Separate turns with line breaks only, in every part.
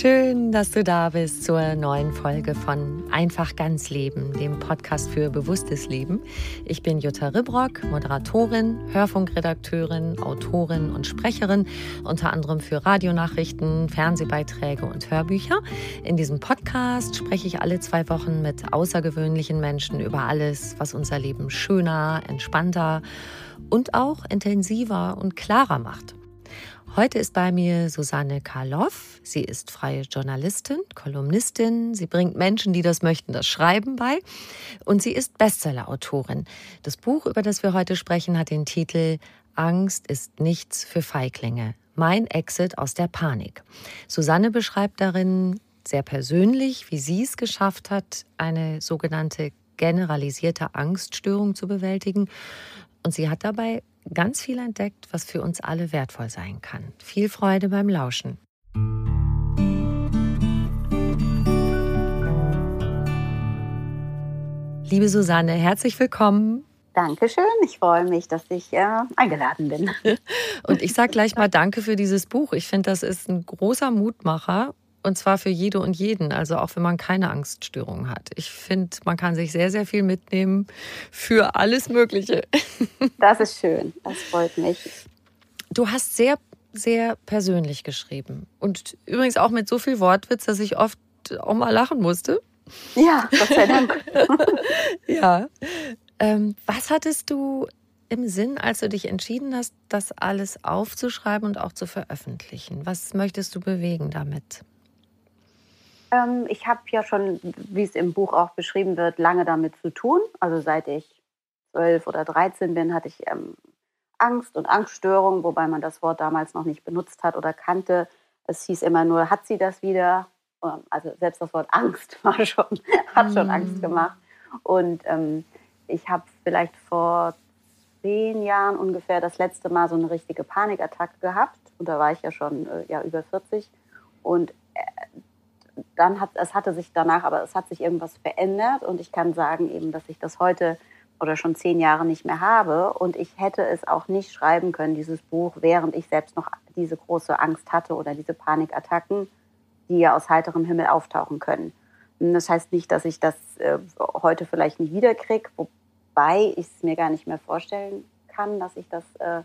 Schön, dass du da bist zur neuen Folge von Einfach ganz Leben, dem Podcast für bewusstes Leben. Ich bin Jutta Ribrock, Moderatorin, Hörfunkredakteurin, Autorin und Sprecherin, unter anderem für Radionachrichten, Fernsehbeiträge und Hörbücher. In diesem Podcast spreche ich alle zwei Wochen mit außergewöhnlichen Menschen über alles, was unser Leben schöner, entspannter und auch intensiver und klarer macht. Heute ist bei mir Susanne Karloff. Sie ist freie Journalistin, Kolumnistin. Sie bringt Menschen, die das möchten, das Schreiben bei. Und sie ist Bestsellerautorin. Das Buch, über das wir heute sprechen, hat den Titel Angst ist nichts für Feiglinge. Mein Exit aus der Panik. Susanne beschreibt darin sehr persönlich, wie sie es geschafft hat, eine sogenannte generalisierte Angststörung zu bewältigen. Und sie hat dabei ganz viel entdeckt, was für uns alle wertvoll sein kann. Viel Freude beim Lauschen. Liebe Susanne, herzlich willkommen.
Dankeschön. Ich freue mich, dass ich äh, eingeladen bin.
Und ich sage gleich mal Danke für dieses Buch. Ich finde, das ist ein großer Mutmacher und zwar für jede und jeden, also auch wenn man keine Angststörung hat. Ich finde, man kann sich sehr, sehr viel mitnehmen für alles Mögliche.
Das ist schön, das freut mich.
Du hast sehr, sehr persönlich geschrieben. Und übrigens auch mit so viel Wortwitz, dass ich oft auch mal lachen musste.
Ja, Gott sei Dank.
ja. Ähm, was hattest du im Sinn, als du dich entschieden hast, das alles aufzuschreiben und auch zu veröffentlichen? Was möchtest du bewegen damit?
Ähm, ich habe ja schon, wie es im Buch auch beschrieben wird, lange damit zu tun. Also seit ich zwölf oder dreizehn bin, hatte ich ähm, Angst und Angststörungen, wobei man das Wort damals noch nicht benutzt hat oder kannte. Es hieß immer nur, hat sie das wieder? Ähm, also selbst das Wort Angst war schon, hat schon Angst mm. gemacht. Und ähm, ich habe vielleicht vor zehn Jahren ungefähr das letzte Mal so eine richtige Panikattacke gehabt. Und da war ich ja schon äh, ja, über 40. Und dann hat es hatte sich danach, aber es hat sich irgendwas verändert und ich kann sagen eben, dass ich das heute oder schon zehn Jahre nicht mehr habe und ich hätte es auch nicht schreiben können, dieses Buch, während ich selbst noch diese große Angst hatte oder diese Panikattacken, die ja aus heiterem Himmel auftauchen können. Das heißt nicht, dass ich das äh, heute vielleicht nie wiederkriege, wobei ich es mir gar nicht mehr vorstellen kann, dass ich das äh,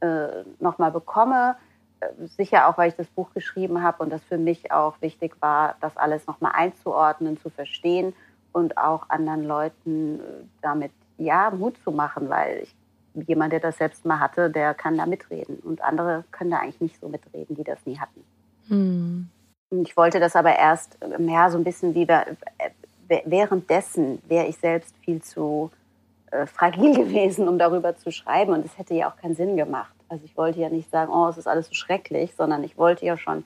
äh, nochmal bekomme sicher auch, weil ich das Buch geschrieben habe und das für mich auch wichtig war, das alles nochmal einzuordnen, zu verstehen und auch anderen Leuten äh, damit ja Mut zu machen, weil ich, jemand, der das selbst mal hatte, der kann da mitreden und andere können da eigentlich nicht so mitreden, die das nie hatten. Hm. Ich wollte das aber erst ja, so ein bisschen wie äh, währenddessen wäre ich selbst viel zu äh, fragil gewesen, um darüber zu schreiben und es hätte ja auch keinen Sinn gemacht. Also ich wollte ja nicht sagen, oh, es ist alles so schrecklich, sondern ich wollte ja schon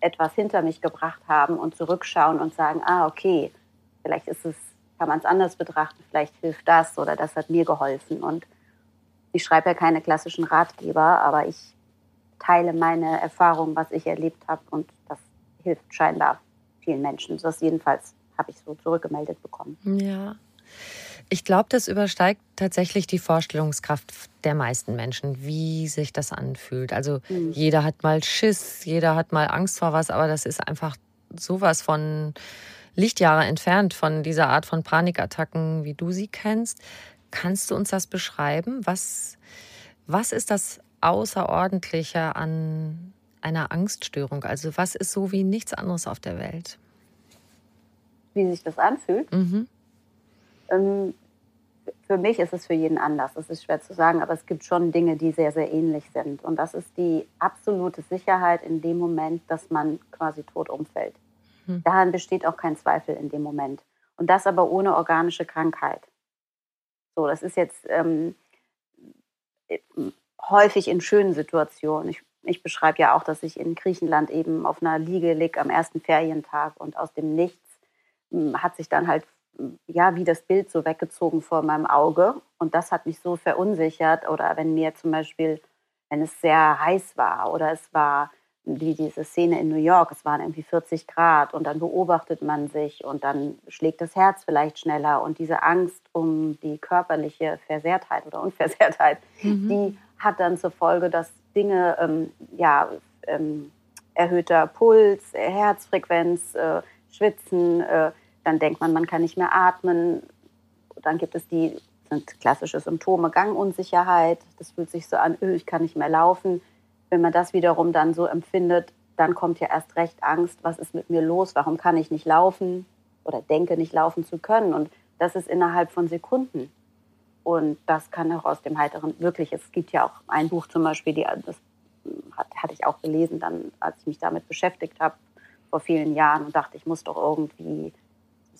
etwas hinter mich gebracht haben und zurückschauen und sagen, ah, okay, vielleicht ist es, kann man es anders betrachten, vielleicht hilft das oder das hat mir geholfen. Und ich schreibe ja keine klassischen Ratgeber, aber ich teile meine Erfahrungen, was ich erlebt habe und das hilft scheinbar vielen Menschen. Das jedenfalls habe ich so zurückgemeldet bekommen.
Ja. Ich glaube, das übersteigt tatsächlich die Vorstellungskraft der meisten Menschen, wie sich das anfühlt. Also mhm. jeder hat mal Schiss, jeder hat mal Angst vor was, aber das ist einfach sowas von Lichtjahre entfernt von dieser Art von Panikattacken, wie du sie kennst. Kannst du uns das beschreiben? Was, was ist das Außerordentliche an einer Angststörung? Also was ist so wie nichts anderes auf der Welt?
Wie sich das anfühlt? Mhm. Ähm, für mich ist es für jeden anders. Das ist schwer zu sagen, aber es gibt schon Dinge, die sehr, sehr ähnlich sind. Und das ist die absolute Sicherheit in dem Moment, dass man quasi tot umfällt. Mhm. Daran besteht auch kein Zweifel in dem Moment. Und das aber ohne organische Krankheit. So, das ist jetzt ähm, häufig in schönen Situationen. Ich, ich beschreibe ja auch, dass ich in Griechenland eben auf einer Liege liege am ersten Ferientag und aus dem Nichts hm, hat sich dann halt ja, wie das Bild so weggezogen vor meinem Auge. Und das hat mich so verunsichert. Oder wenn mir zum Beispiel, wenn es sehr heiß war oder es war wie diese Szene in New York, es waren irgendwie 40 Grad und dann beobachtet man sich und dann schlägt das Herz vielleicht schneller und diese Angst um die körperliche Versehrtheit oder Unversehrtheit, mhm. die hat dann zur Folge, dass Dinge ähm, ja, ähm, erhöhter Puls, Herzfrequenz, äh, Schwitzen, äh, dann denkt man, man kann nicht mehr atmen. Dann gibt es die sind klassische Symptome, Gangunsicherheit, das fühlt sich so an, öh, ich kann nicht mehr laufen. Wenn man das wiederum dann so empfindet, dann kommt ja erst recht Angst, was ist mit mir los, warum kann ich nicht laufen oder denke nicht laufen zu können. Und das ist innerhalb von Sekunden. Und das kann auch aus dem Heiteren wirklich, es gibt ja auch ein Buch zum Beispiel, die, das hat, hatte ich auch gelesen, dann, als ich mich damit beschäftigt habe, vor vielen Jahren und dachte, ich muss doch irgendwie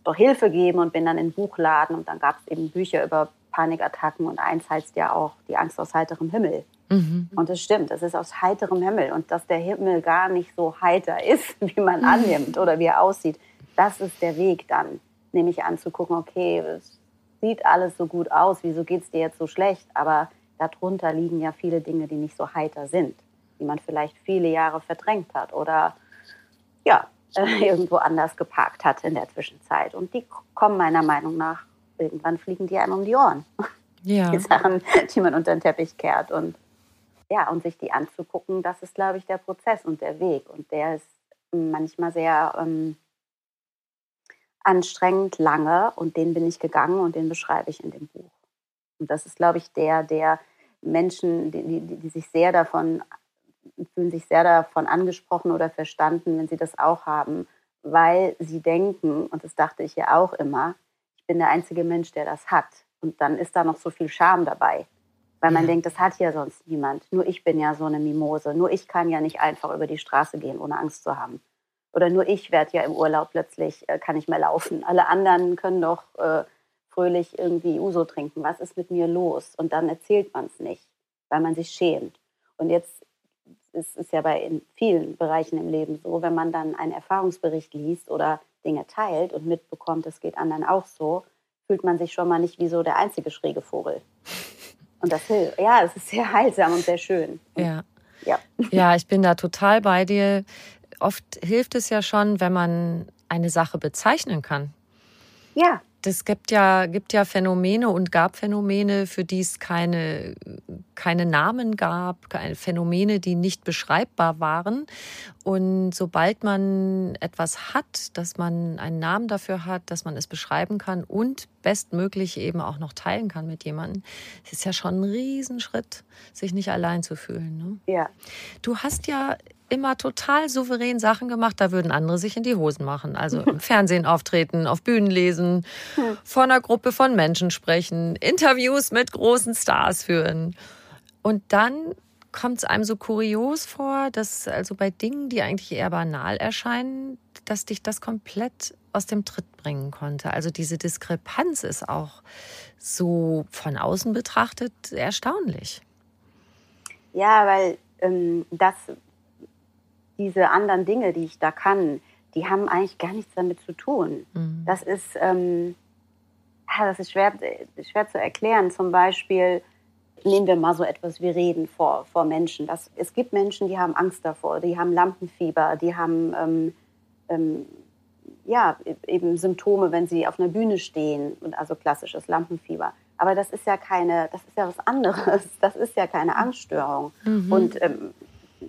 doch Hilfe geben und bin dann in den Buchladen und dann gab es eben Bücher über Panikattacken und eins heißt ja auch die Angst aus heiterem Himmel. Mhm. Und das stimmt, es ist aus heiterem Himmel und dass der Himmel gar nicht so heiter ist, wie man annimmt oder wie er aussieht, das ist der Weg dann, nämlich anzugucken, okay, es sieht alles so gut aus, wieso geht es dir jetzt so schlecht, aber darunter liegen ja viele Dinge, die nicht so heiter sind, die man vielleicht viele Jahre verdrängt hat oder ja, äh, irgendwo anders geparkt hat in der Zwischenzeit. Und die kommen meiner Meinung nach irgendwann fliegen die einem um die Ohren. Ja. Die Sachen, die man unter den Teppich kehrt. Und ja, und sich die anzugucken, das ist, glaube ich, der Prozess und der Weg. Und der ist manchmal sehr ähm, anstrengend, lange. Und den bin ich gegangen und den beschreibe ich in dem Buch. Und das ist, glaube ich, der, der Menschen, die, die, die sich sehr davon fühlen sich sehr davon angesprochen oder verstanden, wenn sie das auch haben, weil sie denken, und das dachte ich ja auch immer, bin der einzige Mensch, der das hat. Und dann ist da noch so viel Scham dabei. Weil man ja. denkt, das hat ja sonst niemand. Nur ich bin ja so eine Mimose. Nur ich kann ja nicht einfach über die Straße gehen, ohne Angst zu haben. Oder nur ich werde ja im Urlaub plötzlich, äh, kann ich mehr laufen. Alle anderen können doch äh, fröhlich irgendwie Uso trinken. Was ist mit mir los? Und dann erzählt man es nicht, weil man sich schämt. Und jetzt ist es ja bei in vielen Bereichen im Leben so, wenn man dann einen Erfahrungsbericht liest oder Dinge teilt und mitbekommt, es geht anderen auch so, fühlt man sich schon mal nicht wie so der einzige schräge Vogel. Und das hilft. Ja, es ist sehr heilsam und sehr schön.
Ja. ja. Ja, ich bin da total bei dir. Oft hilft es ja schon, wenn man eine Sache bezeichnen kann.
Ja
es gibt ja, gibt ja Phänomene und gab Phänomene, für die es keine, keine Namen gab, keine Phänomene, die nicht beschreibbar waren. Und sobald man etwas hat, dass man einen Namen dafür hat, dass man es beschreiben kann und bestmöglich eben auch noch teilen kann mit jemandem, ist ja schon ein Riesenschritt, sich nicht allein zu fühlen.
Ne? Ja.
Du hast ja immer total souverän Sachen gemacht, da würden andere sich in die Hosen machen. Also im Fernsehen auftreten, auf Bühnen lesen, vor einer Gruppe von Menschen sprechen, Interviews mit großen Stars führen. Und dann kommt es einem so kurios vor, dass also bei Dingen, die eigentlich eher banal erscheinen, dass dich das komplett aus dem Tritt bringen konnte. Also diese Diskrepanz ist auch so von außen betrachtet erstaunlich.
Ja, weil ähm, das diese anderen Dinge, die ich da kann, die haben eigentlich gar nichts damit zu tun. Mhm. Das ist, ähm, das ist schwer, schwer zu erklären. Zum Beispiel nehmen wir mal so etwas wie Reden vor, vor Menschen. Das, es gibt Menschen, die haben Angst davor, die haben Lampenfieber, die haben ähm, ähm, ja, eben Symptome, wenn sie auf einer Bühne stehen, also klassisches Lampenfieber. Aber das ist ja keine, das ist ja was anderes. Das ist ja keine Angststörung. Mhm. Und ähm,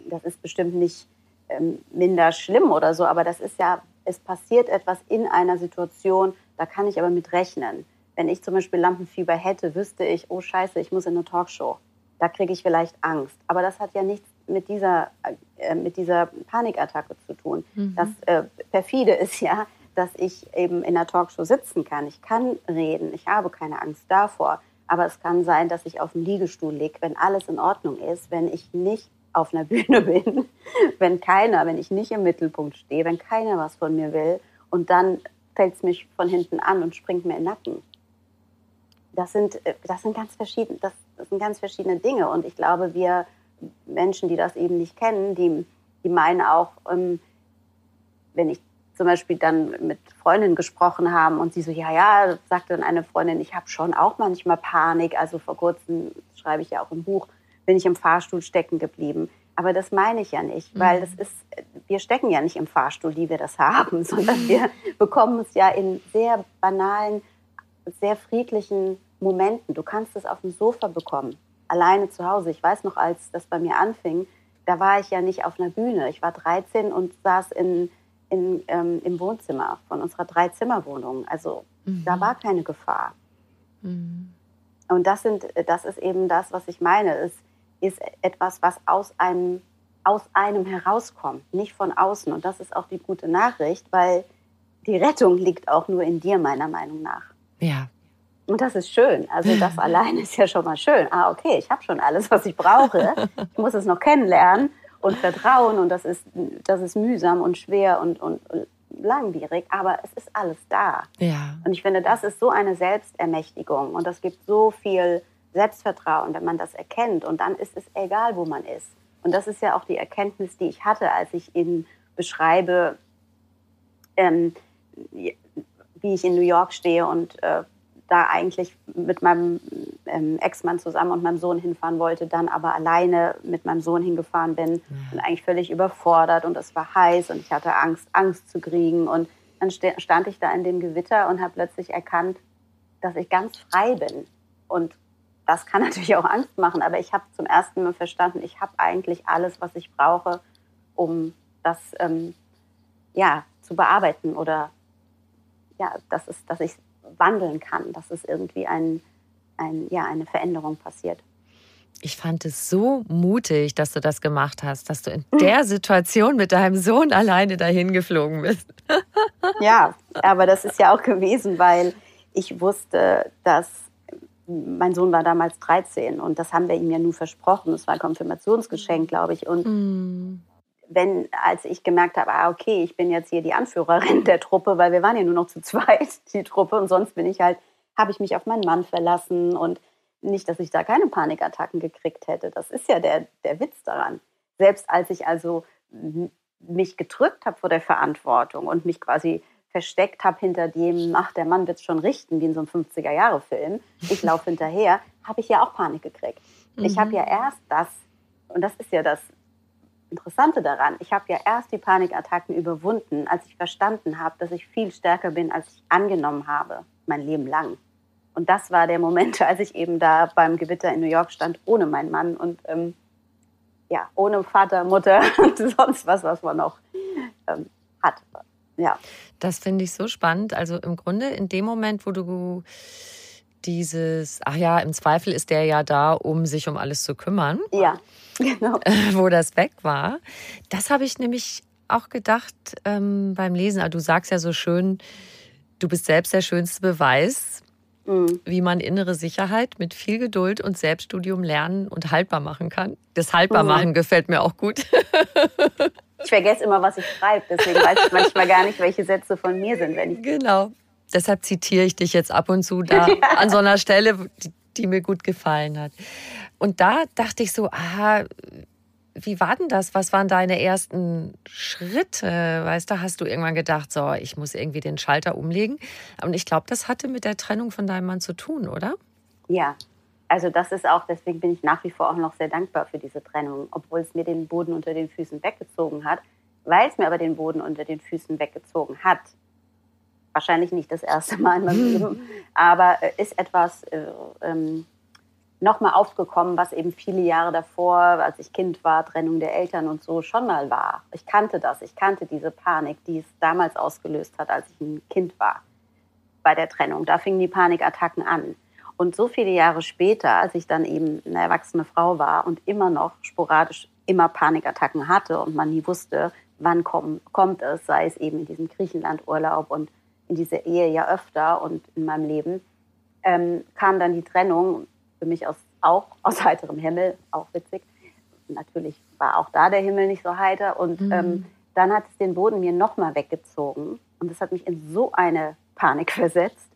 das ist bestimmt nicht ähm, minder schlimm oder so, aber das ist ja, es passiert etwas in einer Situation, da kann ich aber mit rechnen. Wenn ich zum Beispiel Lampenfieber hätte, wüsste ich, oh scheiße, ich muss in eine Talkshow. Da kriege ich vielleicht Angst. Aber das hat ja nichts mit dieser, äh, mit dieser Panikattacke zu tun. Mhm. Das äh, perfide ist ja, dass ich eben in einer Talkshow sitzen kann. Ich kann reden, ich habe keine Angst davor. Aber es kann sein, dass ich auf dem Liegestuhl liege, wenn alles in Ordnung ist, wenn ich nicht auf einer Bühne bin, wenn keiner, wenn ich nicht im Mittelpunkt stehe, wenn keiner was von mir will und dann fällt es mich von hinten an und springt mir in den Nacken. Das sind, äh, das sind ganz verschiedene, das, das sind ganz verschiedene Dinge und ich glaube, wir Menschen, die das eben nicht kennen, die, die meinen auch, ähm, wenn ich zum Beispiel dann mit Freundinnen gesprochen haben und sie so, ja, ja, sagte dann eine Freundin, ich habe schon auch manchmal Panik. Also vor kurzem schreibe ich ja auch im Buch, bin ich im Fahrstuhl stecken geblieben. Aber das meine ich ja nicht, weil mhm. das ist, wir stecken ja nicht im Fahrstuhl, die wir das haben, sondern wir bekommen es ja in sehr banalen, sehr friedlichen Momenten. Du kannst es auf dem Sofa bekommen, alleine zu Hause. Ich weiß noch, als das bei mir anfing, da war ich ja nicht auf einer Bühne. Ich war 13 und saß in, in, ähm, im Wohnzimmer von unserer Dreizimmerwohnung. Also mhm. da war keine Gefahr. Mhm. Und das, sind, das ist eben das, was ich meine. Es ist etwas, was aus einem, aus einem herauskommt, nicht von außen. Und das ist auch die gute Nachricht, weil die Rettung liegt auch nur in dir, meiner Meinung nach.
Ja.
Und das ist schön. Also das allein ist ja schon mal schön. Ah, okay, ich habe schon alles, was ich brauche. Ich muss es noch kennenlernen und vertrauen. Und das ist, das ist mühsam und schwer und, und, langwierig, aber es ist alles da.
Ja.
Und ich finde, das ist so eine Selbstermächtigung und das gibt so viel Selbstvertrauen, wenn man das erkennt. Und dann ist es egal, wo man ist. Und das ist ja auch die Erkenntnis, die ich hatte, als ich Ihnen beschreibe, ähm, wie ich in New York stehe und äh, da eigentlich mit meinem ähm, Ex-Mann zusammen und meinem Sohn hinfahren wollte, dann aber alleine mit meinem Sohn hingefahren bin mhm. und eigentlich völlig überfordert und es war heiß und ich hatte Angst, Angst zu kriegen. Und dann stand ich da in dem Gewitter und habe plötzlich erkannt, dass ich ganz frei bin. Und das kann natürlich auch Angst machen, aber ich habe zum ersten Mal verstanden, ich habe eigentlich alles, was ich brauche, um das ähm, ja, zu bearbeiten oder ja, das ist, dass ich wandeln kann, dass es irgendwie ein, ein, ja, eine Veränderung passiert.
Ich fand es so mutig, dass du das gemacht hast, dass du in der Situation mit deinem Sohn alleine dahin geflogen bist.
ja, aber das ist ja auch gewesen, weil ich wusste, dass mein Sohn war damals 13 und das haben wir ihm ja nur versprochen. Es war ein Konfirmationsgeschenk, glaube ich. Und mm wenn, als ich gemerkt habe, ah, okay, ich bin jetzt hier die Anführerin der Truppe, weil wir waren ja nur noch zu zweit, die Truppe, und sonst bin ich halt, habe ich mich auf meinen Mann verlassen und nicht, dass ich da keine Panikattacken gekriegt hätte. Das ist ja der, der Witz daran. Selbst als ich also mich gedrückt habe vor der Verantwortung und mich quasi versteckt habe hinter dem, ach, der Mann wird es schon richten, wie in so einem 50er-Jahre-Film, ich laufe hinterher, habe ich ja auch Panik gekriegt. Mhm. Ich habe ja erst das, und das ist ja das Interessante daran, ich habe ja erst die Panikattacken überwunden, als ich verstanden habe, dass ich viel stärker bin, als ich angenommen habe, mein Leben lang. Und das war der Moment, als ich eben da beim Gewitter in New York stand, ohne meinen Mann und ähm, ja, ohne Vater, Mutter und sonst was, was man noch ähm, hat. Ja.
Das finde ich so spannend. Also im Grunde in dem Moment, wo du dieses, ach ja, im Zweifel ist der ja da, um sich um alles zu kümmern.
Ja, genau.
Wo das weg war. Das habe ich nämlich auch gedacht ähm, beim Lesen. Also du sagst ja so schön, du bist selbst der schönste Beweis, mhm. wie man innere Sicherheit mit viel Geduld und Selbststudium lernen und haltbar machen kann. Das Haltbarmachen mhm. gefällt mir auch gut.
ich vergesse immer, was ich schreibe, deswegen weiß ich manchmal gar nicht, welche Sätze von mir sind, wenn ich.
Genau deshalb zitiere ich dich jetzt ab und zu da an so einer Stelle, die, die, mir gut gefallen hat. Und da dachte ich so, aha, wie war denn das? Was waren deine ersten Schritte? Weißt du, hast du irgendwann gedacht, so, ich muss irgendwie den Schalter umlegen? Und ich glaube, das hatte mit der Trennung von deinem Mann zu tun, oder?
Ja, also das ist auch, deswegen bin ich nach wie vor auch noch sehr dankbar für diese Trennung, obwohl es mir den Boden unter den Füßen weggezogen hat. Weil es mir aber den Boden unter den Füßen weggezogen hat, wahrscheinlich nicht das erste Mal in meinem Leben, aber äh, ist etwas äh, ähm, nochmal aufgekommen, was eben viele Jahre davor, als ich Kind war, Trennung der Eltern und so schon mal war. Ich kannte das, ich kannte diese Panik, die es damals ausgelöst hat, als ich ein Kind war bei der Trennung. Da fingen die Panikattacken an. Und so viele Jahre später, als ich dann eben eine erwachsene Frau war und immer noch sporadisch immer Panikattacken hatte und man nie wusste, wann komm, kommt es, sei es eben in diesem Griechenlandurlaub und in dieser Ehe ja öfter und in meinem Leben, ähm, kam dann die Trennung für mich aus, auch aus heiterem Himmel, auch witzig. Natürlich war auch da der Himmel nicht so heiter. Und mhm. ähm, dann hat es den Boden mir nochmal weggezogen. Und das hat mich in so eine Panik versetzt.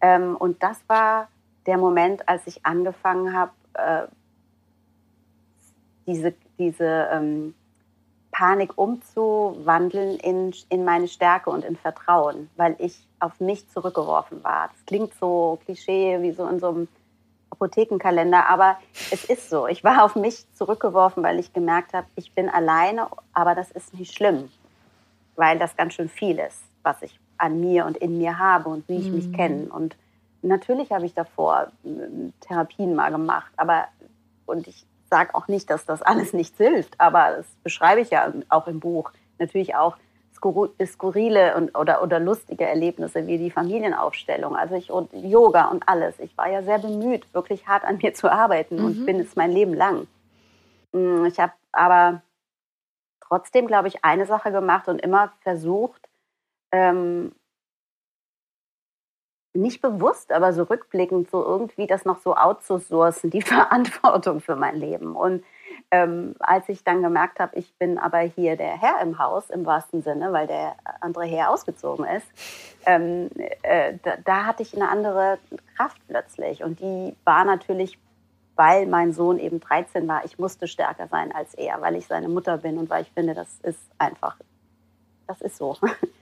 Ähm, und das war der Moment, als ich angefangen habe, äh, diese, diese ähm, Panik umzuwandeln in, in meine Stärke und in Vertrauen, weil ich auf mich zurückgeworfen war. Das klingt so klischee wie so in so einem Apothekenkalender, aber es ist so. Ich war auf mich zurückgeworfen, weil ich gemerkt habe, ich bin alleine, aber das ist nicht schlimm, weil das ganz schön viel ist, was ich an mir und in mir habe und wie ich mhm. mich kenne. Und natürlich habe ich davor äh, Therapien mal gemacht, aber und ich sage auch nicht, dass das alles nichts hilft, aber das beschreibe ich ja auch im Buch. Natürlich auch skurrile und, oder, oder lustige Erlebnisse wie die Familienaufstellung, also ich und Yoga und alles. Ich war ja sehr bemüht, wirklich hart an mir zu arbeiten mhm. und bin es mein Leben lang. Mm, ich habe aber trotzdem, glaube ich, eine Sache gemacht und immer versucht, ähm, nicht bewusst, aber so rückblickend so irgendwie das noch so outzusourcen, die Verantwortung für mein Leben. Und ähm, als ich dann gemerkt habe, ich bin aber hier der Herr im Haus im wahrsten Sinne, weil der andere Herr ausgezogen ist, ähm, äh, da, da, hatte ich eine andere Kraft plötzlich. Und die war natürlich, weil mein Sohn eben 13 war, ich musste stärker sein als er, weil ich seine Mutter bin und weil ich finde, das ist einfach, das ist so.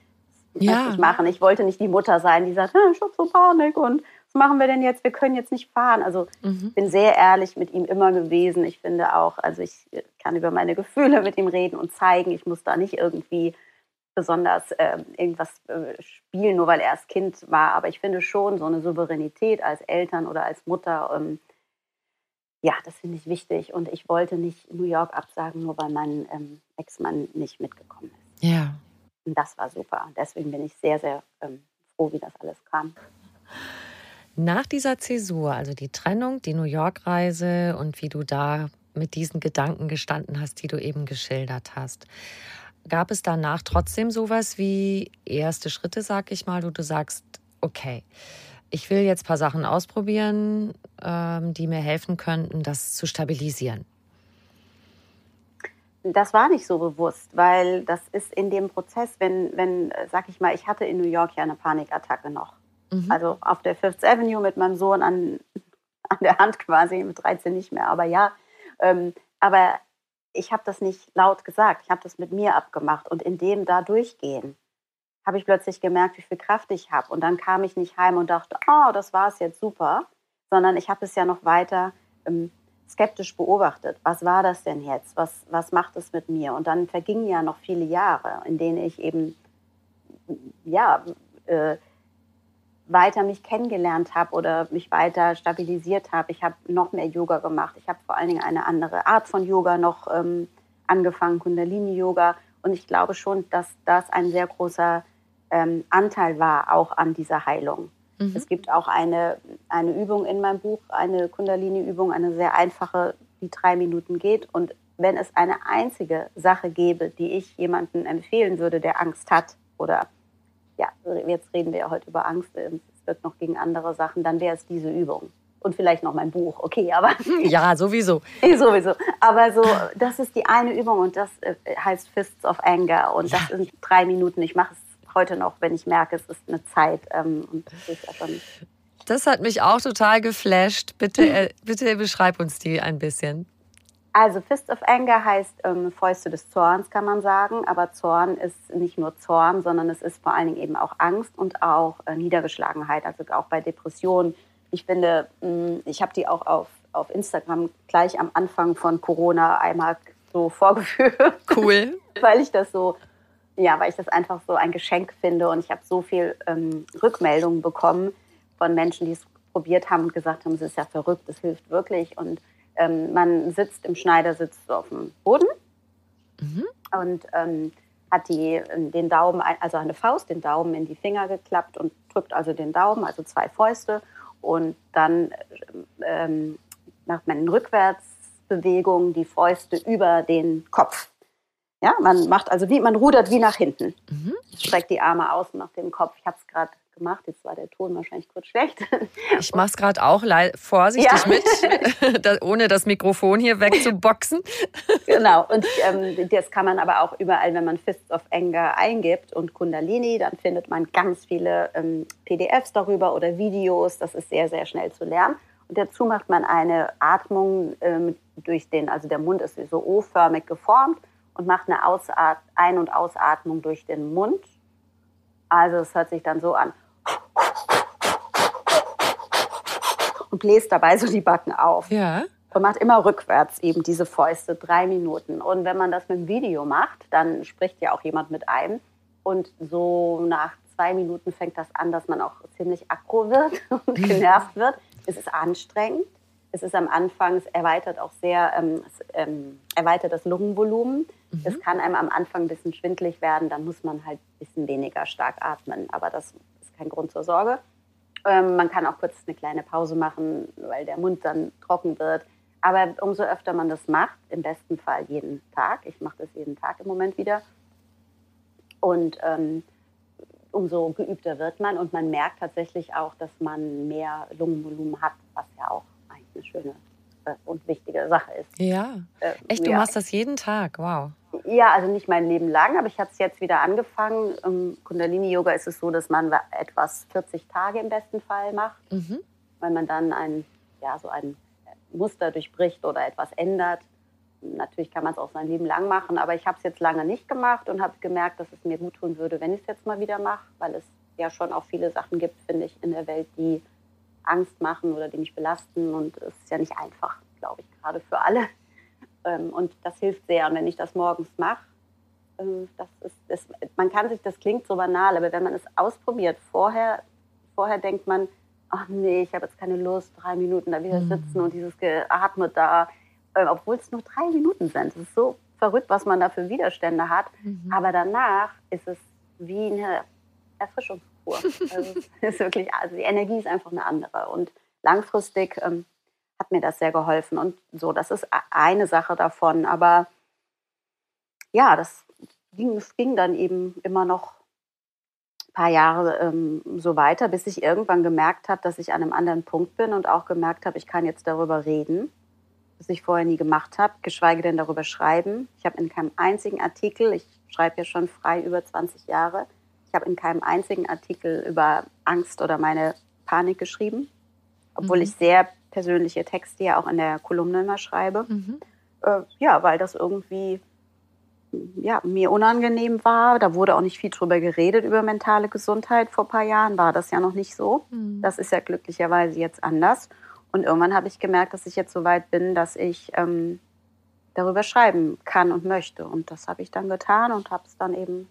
ja. ich machen. Ich wollte nicht die Mutter sein, die sagt, ich habe so Panik und was machen wir denn jetzt? Wir können jetzt nicht fahren. Also mhm. ich bin sehr ehrlich mit ihm immer gewesen. Ich finde auch, also ich kann über meine Gefühle mit ihm reden und zeigen. Ich muss da nicht irgendwie besonders äh, irgendwas äh, spielen, nur weil er als Kind war. Aber ich finde schon so eine Souveränität als Eltern oder als Mutter, ähm, ja, das finde ich wichtig. Und ich wollte nicht New York absagen, nur weil mein ähm, Ex-Mann nicht mitgekommen ist.
Ja.
Und das war super. Deswegen bin ich sehr, sehr ähm, froh, wie das alles kam.
Nach dieser Zäsur, also die Trennung, die New York-Reise und wie du da mit diesen Gedanken gestanden hast, die du eben geschildert hast, gab es danach trotzdem sowas wie erste Schritte, sag ich mal, wo du sagst, okay, ich will jetzt ein paar Sachen ausprobieren, ähm, die mir helfen könnten, das zu stabilisieren?
Das war nicht so bewusst, weil das ist in dem Prozess, wenn, wenn, sag ich mal, ich hatte in New York ja eine Panikattacke noch. Mhm. Also auf der Fifth Avenue mit meinem Sohn an, an der Hand quasi, mit 13 nicht mehr, aber ja. Ähm, aber ich habe das nicht laut gesagt, ich habe das mit mir abgemacht und in dem da durchgehen habe ich plötzlich gemerkt, wie viel Kraft ich habe. Und dann kam ich nicht heim und dachte, oh, das war es jetzt super, sondern ich habe es ja noch weiter ähm, skeptisch beobachtet. Was war das denn jetzt? Was, was macht es mit mir? Und dann vergingen ja noch viele Jahre, in denen ich eben ja, äh, weiter mich kennengelernt habe oder mich weiter stabilisiert habe. Ich habe noch mehr Yoga gemacht. Ich habe vor allen Dingen eine andere Art von Yoga noch ähm, angefangen, Kundalini-Yoga. Und ich glaube schon, dass das ein sehr großer ähm, Anteil war auch an dieser Heilung. Mhm. Es gibt auch eine, eine Übung in meinem Buch, eine Kundalini-Übung, eine sehr einfache, die drei Minuten geht. Und wenn es eine einzige Sache gäbe, die ich jemandem empfehlen würde, der Angst hat, oder ja, jetzt reden wir ja heute über Angst, es wird noch gegen andere Sachen, dann wäre es diese Übung. Und vielleicht noch mein Buch, okay, aber.
Ja, sowieso.
sowieso. Aber so, das ist die eine Übung und das äh, heißt Fists of Anger. Und das sind drei Minuten. Ich mache es heute noch, wenn ich merke, es ist eine Zeit. Ähm, und das, ist ja
das hat mich auch total geflasht. Bitte, äh, bitte beschreib uns die ein bisschen.
Also Fist of Anger heißt ähm, Fäuste des Zorns, kann man sagen. Aber Zorn ist nicht nur Zorn, sondern es ist vor allen Dingen eben auch Angst und auch äh, Niedergeschlagenheit, also auch bei Depressionen. Ich finde, mh, mm, ich habe die auch auf, auf Instagram gleich am Anfang von Corona einmal so vorgeführt.
Cool.
weil ich das so ja, weil ich das einfach so ein Geschenk finde und ich habe so viel ähm, Rückmeldungen bekommen von Menschen, die es probiert haben und gesagt haben, es ist ja verrückt, es hilft wirklich. Und ähm, man sitzt im Schneidersitz so auf dem Boden mhm. und ähm, hat die, ähm, den Daumen, also eine Faust, den Daumen in die Finger geklappt und drückt also den Daumen, also zwei Fäuste. Und dann ähm, macht man in Rückwärtsbewegung die Fäuste über den Kopf. Ja, man macht also wie, man rudert wie nach hinten. Mhm. Streckt die Arme aus nach dem Kopf. Ich habe es gerade gemacht. Jetzt war der Ton wahrscheinlich kurz schlecht.
Ich mache es gerade auch vorsichtig ja. mit, ohne das Mikrofon hier wegzuboxen.
Genau. Und ähm, das kann man aber auch überall, wenn man Fists of Anger eingibt und Kundalini, dann findet man ganz viele ähm, PDFs darüber oder Videos. Das ist sehr, sehr schnell zu lernen. Und dazu macht man eine Atmung ähm, durch den, also der Mund ist so O-förmig geformt und macht eine Ausat Ein- und Ausatmung durch den Mund. Also es hört sich dann so an. Und bläst dabei so die Backen auf.
Ja.
Und macht immer rückwärts eben diese Fäuste, drei Minuten. Und wenn man das mit dem Video macht, dann spricht ja auch jemand mit einem. Und so nach zwei Minuten fängt das an, dass man auch ziemlich aggro wird und genervt wird. Es ist anstrengend. Es ist am Anfang, es erweitert auch sehr, ähm, es, ähm, erweitert das Lungenvolumen. Mhm. Es kann einem am Anfang ein bisschen schwindlig werden, dann muss man halt ein bisschen weniger stark atmen. Aber das ist kein Grund zur Sorge. Ähm, man kann auch kurz eine kleine Pause machen, weil der Mund dann trocken wird. Aber umso öfter man das macht, im besten Fall jeden Tag, ich mache das jeden Tag im Moment wieder, und ähm, umso geübter wird man und man merkt tatsächlich auch, dass man mehr Lungenvolumen hat, was ja auch eine schöne äh, und wichtige Sache ist.
Ja, äh, echt, du ja. machst das jeden Tag, wow.
Ja, also nicht mein Leben lang, aber ich habe es jetzt wieder angefangen. Im Kundalini-Yoga ist es so, dass man etwas 40 Tage im besten Fall macht, mhm. weil man dann ein, ja, so ein Muster durchbricht oder etwas ändert. Natürlich kann man es auch sein Leben lang machen, aber ich habe es jetzt lange nicht gemacht und habe gemerkt, dass es mir gut tun würde, wenn ich es jetzt mal wieder mache, weil es ja schon auch viele Sachen gibt, finde ich, in der Welt, die Angst machen oder die mich belasten. Und es ist ja nicht einfach, glaube ich, gerade für alle. Ähm, und das hilft sehr. Und wenn ich das morgens mache, ähm, das ist, das, man kann sich, das klingt so banal, aber wenn man es ausprobiert, vorher, vorher denkt man, ach nee, ich habe jetzt keine Lust, drei Minuten da wieder mhm. sitzen und dieses Geatme da, äh, obwohl es nur drei Minuten sind. Es ist so verrückt, was man da für Widerstände hat. Mhm. Aber danach ist es wie eine Erfrischungskur. Also ist wirklich, also die Energie ist einfach eine andere. Und langfristig ähm, hat mir das sehr geholfen. Und so, das ist eine Sache davon. Aber ja, das ging, ging dann eben immer noch ein paar Jahre ähm, so weiter, bis ich irgendwann gemerkt habe, dass ich an einem anderen Punkt bin und auch gemerkt habe, ich kann jetzt darüber reden, was ich vorher nie gemacht habe, geschweige denn darüber schreiben. Ich habe in keinem einzigen Artikel, ich schreibe ja schon frei über 20 Jahre, ich habe in keinem einzigen Artikel über Angst oder meine Panik geschrieben, obwohl mhm. ich sehr persönliche Texte ja auch in der Kolumne immer schreibe. Mhm. Äh, ja, weil das irgendwie ja, mir unangenehm war. Da wurde auch nicht viel drüber geredet, über mentale Gesundheit. Vor ein paar Jahren war das ja noch nicht so. Mhm. Das ist ja glücklicherweise jetzt anders. Und irgendwann habe ich gemerkt, dass ich jetzt so weit bin, dass ich ähm, darüber schreiben kann und möchte. Und das habe ich dann getan und habe es dann eben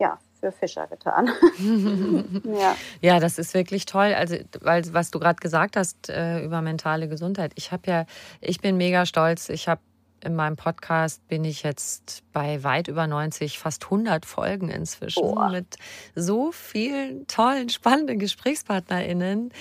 ja, für Fischer getan.
ja. ja, das ist wirklich toll. Also, weil was du gerade gesagt hast äh, über mentale Gesundheit. Ich habe ja, ich bin mega stolz. Ich habe in meinem Podcast bin ich jetzt bei weit über 90, fast 100 Folgen inzwischen oh. mit so vielen tollen, spannenden GesprächspartnerInnen,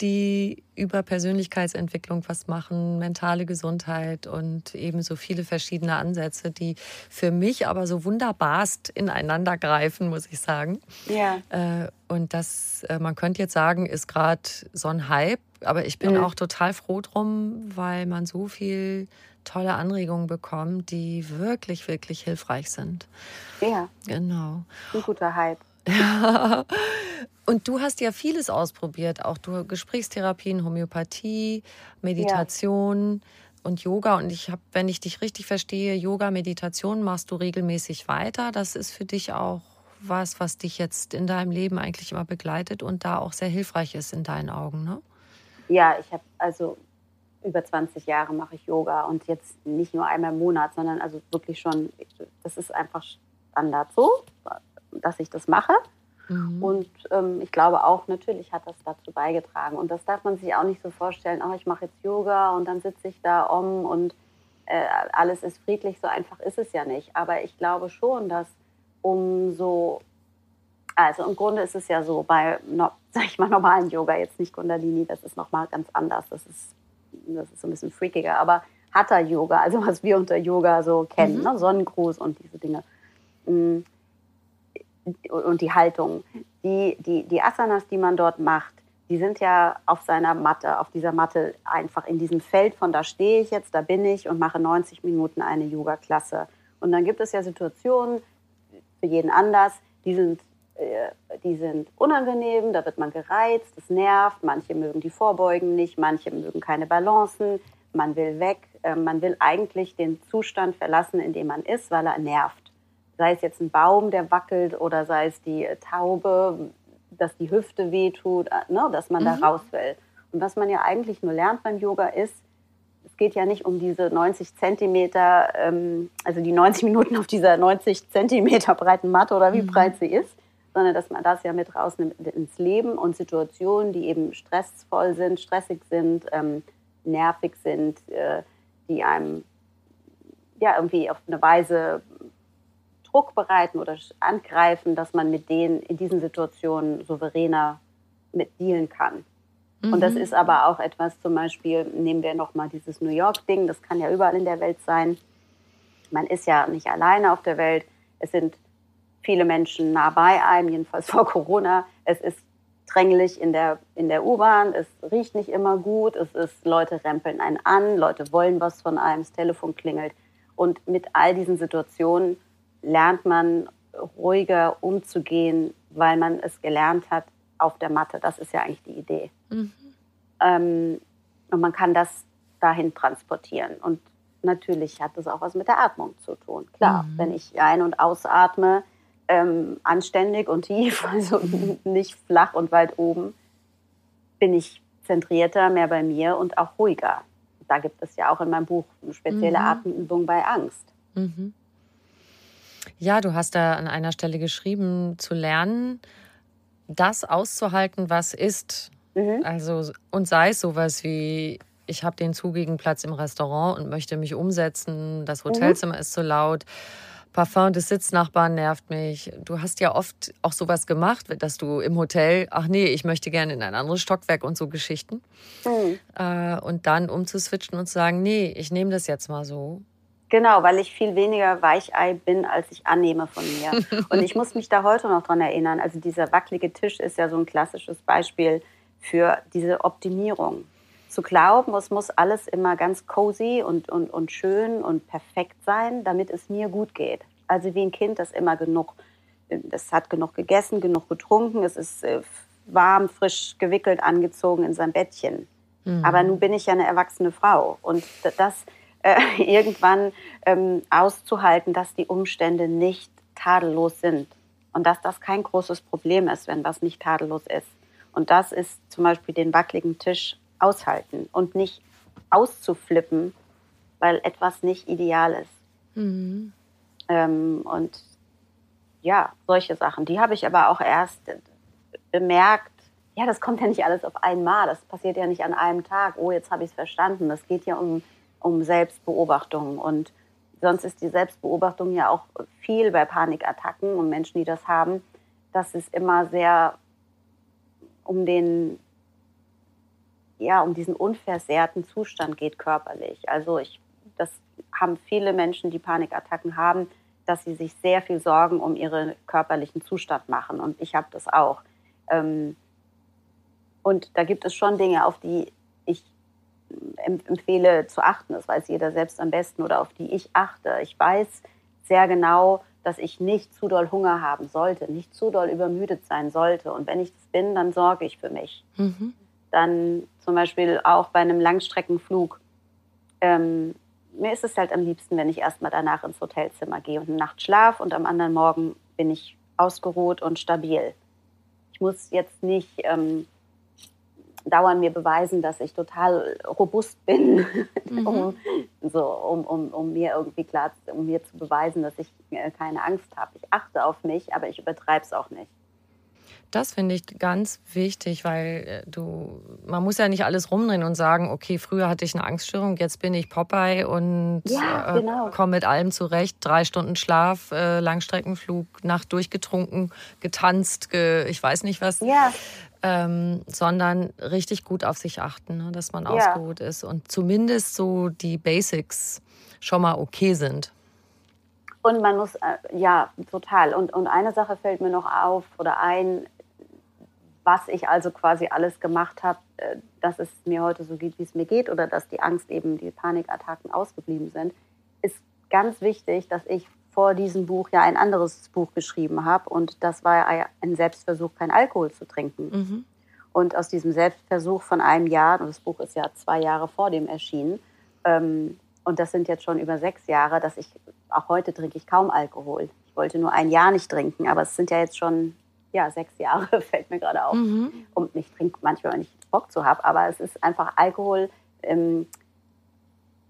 die über Persönlichkeitsentwicklung was machen, mentale Gesundheit und eben so viele verschiedene Ansätze, die für mich aber so wunderbarst ineinander greifen, muss ich sagen.
Ja.
Äh, und das, äh, man könnte jetzt sagen, ist gerade so ein Hype, aber ich bin mhm. auch total froh drum, weil man so viel tolle Anregungen bekommt, die wirklich, wirklich hilfreich sind.
Ja.
Genau.
Ein guter Hype.
Ja. Und du hast ja vieles ausprobiert, auch du Gesprächstherapien, Homöopathie, Meditation ja. und Yoga. Und ich habe, wenn ich dich richtig verstehe, Yoga, Meditation machst du regelmäßig weiter. Das ist für dich auch was, was dich jetzt in deinem Leben eigentlich immer begleitet und da auch sehr hilfreich ist in deinen Augen, ne?
Ja, ich habe also über 20 Jahre mache ich Yoga und jetzt nicht nur einmal im Monat, sondern also wirklich schon, das ist einfach Standard so, dass ich das mache. Mhm. Und ähm, ich glaube auch, natürlich hat das dazu beigetragen. Und das darf man sich auch nicht so vorstellen, oh, ich mache jetzt Yoga und dann sitze ich da um und äh, alles ist friedlich. So einfach ist es ja nicht. Aber ich glaube schon, dass umso, also im Grunde ist es ja so, bei, sag ich mal, normalen Yoga, jetzt nicht Kundalini, das ist nochmal ganz anders. Das ist das ist so ein bisschen freakiger, aber Hatha Yoga, also was wir unter Yoga so kennen, mhm. ne? Sonnengruß und diese Dinge. Mm. Und die Haltung. Die, die, die Asanas, die man dort macht, die sind ja auf seiner Matte, auf dieser Matte einfach in diesem Feld von da stehe ich jetzt, da bin ich und mache 90 Minuten eine Yoga-Klasse. Und dann gibt es ja Situationen, für jeden anders, die sind die sind unangenehm, da wird man gereizt, es nervt, manche mögen die Vorbeugen nicht, manche mögen keine Balancen, man will weg, äh, man will eigentlich den Zustand verlassen, in dem man ist, weil er nervt. Sei es jetzt ein Baum, der wackelt oder sei es die Taube, dass die Hüfte wehtut, äh, ne, dass man mhm. da raus will. Und was man ja eigentlich nur lernt beim Yoga ist, es geht ja nicht um diese 90 Zentimeter, ähm, also die 90 Minuten auf dieser 90 Zentimeter breiten Matte oder wie mhm. breit sie ist, sondern dass man das ja mit rausnimmt ins Leben und Situationen, die eben stressvoll sind, stressig sind, ähm, nervig sind, äh, die einem ja irgendwie auf eine Weise Druck bereiten oder angreifen, dass man mit denen in diesen Situationen souveräner mit dealen kann. Mhm. Und das mhm. ist aber auch etwas, zum Beispiel, nehmen wir nochmal dieses New York-Ding, das kann ja überall in der Welt sein. Man ist ja nicht alleine auf der Welt. Es sind viele Menschen nah bei einem, jedenfalls vor Corona. Es ist dränglich in der, in der U-Bahn, es riecht nicht immer gut, es ist, Leute rempeln einen an, Leute wollen was von einem, das Telefon klingelt. Und mit all diesen Situationen lernt man ruhiger umzugehen, weil man es gelernt hat auf der Matte. Das ist ja eigentlich die Idee. Mhm. Ähm, und man kann das dahin transportieren. Und natürlich hat das auch was mit der Atmung zu tun. Klar, mhm. wenn ich ein- und ausatme, ähm, anständig und tief, also nicht flach und weit oben, bin ich zentrierter, mehr bei mir und auch ruhiger. Da gibt es ja auch in meinem Buch eine spezielle mhm. Atemübung bei Angst. Mhm.
Ja, du hast da an einer Stelle geschrieben, zu lernen, das auszuhalten, was ist. Mhm. Also, und sei es sowas wie, ich habe den zugigen Platz im Restaurant und möchte mich umsetzen, das mhm. Hotelzimmer mhm. ist zu laut. Parfum des Sitznachbarn nervt mich. Du hast ja oft auch sowas gemacht, dass du im Hotel, ach nee, ich möchte gerne in ein anderes Stockwerk und so Geschichten. Mhm. Äh, und dann umzuswitchen und zu sagen, nee, ich nehme das jetzt mal so.
Genau, weil ich viel weniger Weichei bin, als ich annehme von mir. Und ich muss mich da heute noch dran erinnern. Also dieser wackelige Tisch ist ja so ein klassisches Beispiel für diese Optimierung. Zu glauben, es muss alles immer ganz cozy und, und, und schön und perfekt sein, damit es mir gut geht. Also wie ein Kind, das immer genug, das hat genug gegessen, genug getrunken, es ist äh, warm, frisch gewickelt, angezogen in sein Bettchen. Mhm. Aber nun bin ich ja eine erwachsene Frau. Und das äh, irgendwann ähm, auszuhalten, dass die Umstände nicht tadellos sind und dass das kein großes Problem ist, wenn was nicht tadellos ist. Und das ist zum Beispiel den wackeligen Tisch aushalten und nicht auszuflippen, weil etwas nicht ideal ist. Mhm. Ähm, und ja, solche Sachen. Die habe ich aber auch erst bemerkt. Ja, das kommt ja nicht alles auf einmal. Das passiert ja nicht an einem Tag. Oh, jetzt habe ich es verstanden. Das geht ja um um Selbstbeobachtung. Und sonst ist die Selbstbeobachtung ja auch viel bei Panikattacken und Menschen, die das haben, dass es immer sehr um den ja, um diesen unversehrten Zustand geht körperlich. Also ich, das haben viele Menschen, die Panikattacken haben, dass sie sich sehr viel Sorgen um ihren körperlichen Zustand machen. Und ich habe das auch. Ähm, und da gibt es schon Dinge, auf die ich empfehle zu achten. Das weiß jeder selbst am besten oder auf die ich achte. Ich weiß sehr genau, dass ich nicht zu doll Hunger haben sollte, nicht zu doll übermüdet sein sollte. Und wenn ich das bin, dann sorge ich für mich. Mhm. Dann zum Beispiel auch bei einem Langstreckenflug. Ähm, mir ist es halt am liebsten, wenn ich erstmal danach ins Hotelzimmer gehe und eine Nacht schlaf und am anderen Morgen bin ich ausgeruht und stabil. Ich muss jetzt nicht ähm, dauernd mir beweisen, dass ich total robust bin, mhm. um, so, um, um, um mir irgendwie klar, um mir zu beweisen, dass ich äh, keine Angst habe. Ich achte auf mich, aber ich übertreibe es auch nicht.
Das finde ich ganz wichtig, weil äh, du, man muss ja nicht alles rumdrehen und sagen, okay, früher hatte ich eine Angststörung, jetzt bin ich Popeye und ja, äh, genau. äh, komme mit allem zurecht. Drei Stunden Schlaf, äh, Langstreckenflug, Nacht durchgetrunken, getanzt, ge, ich weiß nicht was. Ja ähm, sondern richtig gut auf sich achten, ne? dass man ja. ausgeruht ist und zumindest so die Basics schon mal okay sind.
Und man muss, äh, ja, total. Und, und eine Sache fällt mir noch auf oder ein, was ich also quasi alles gemacht habe, äh, dass es mir heute so geht, wie es mir geht oder dass die Angst eben, die Panikattacken ausgeblieben sind, ist ganz wichtig, dass ich vor diesem Buch ja ein anderes Buch geschrieben habe. Und das war ein Selbstversuch, kein Alkohol zu trinken. Mhm. Und aus diesem Selbstversuch von einem Jahr, und das Buch ist ja zwei Jahre vor dem erschienen, ähm, und das sind jetzt schon über sechs Jahre, dass ich, auch heute trinke ich kaum Alkohol. Ich wollte nur ein Jahr nicht trinken, aber es sind ja jetzt schon ja, sechs Jahre, fällt mir gerade auf. Mhm. Und ich trinke manchmal, wenn ich Bock zu habe, aber es ist einfach Alkohol. Ähm,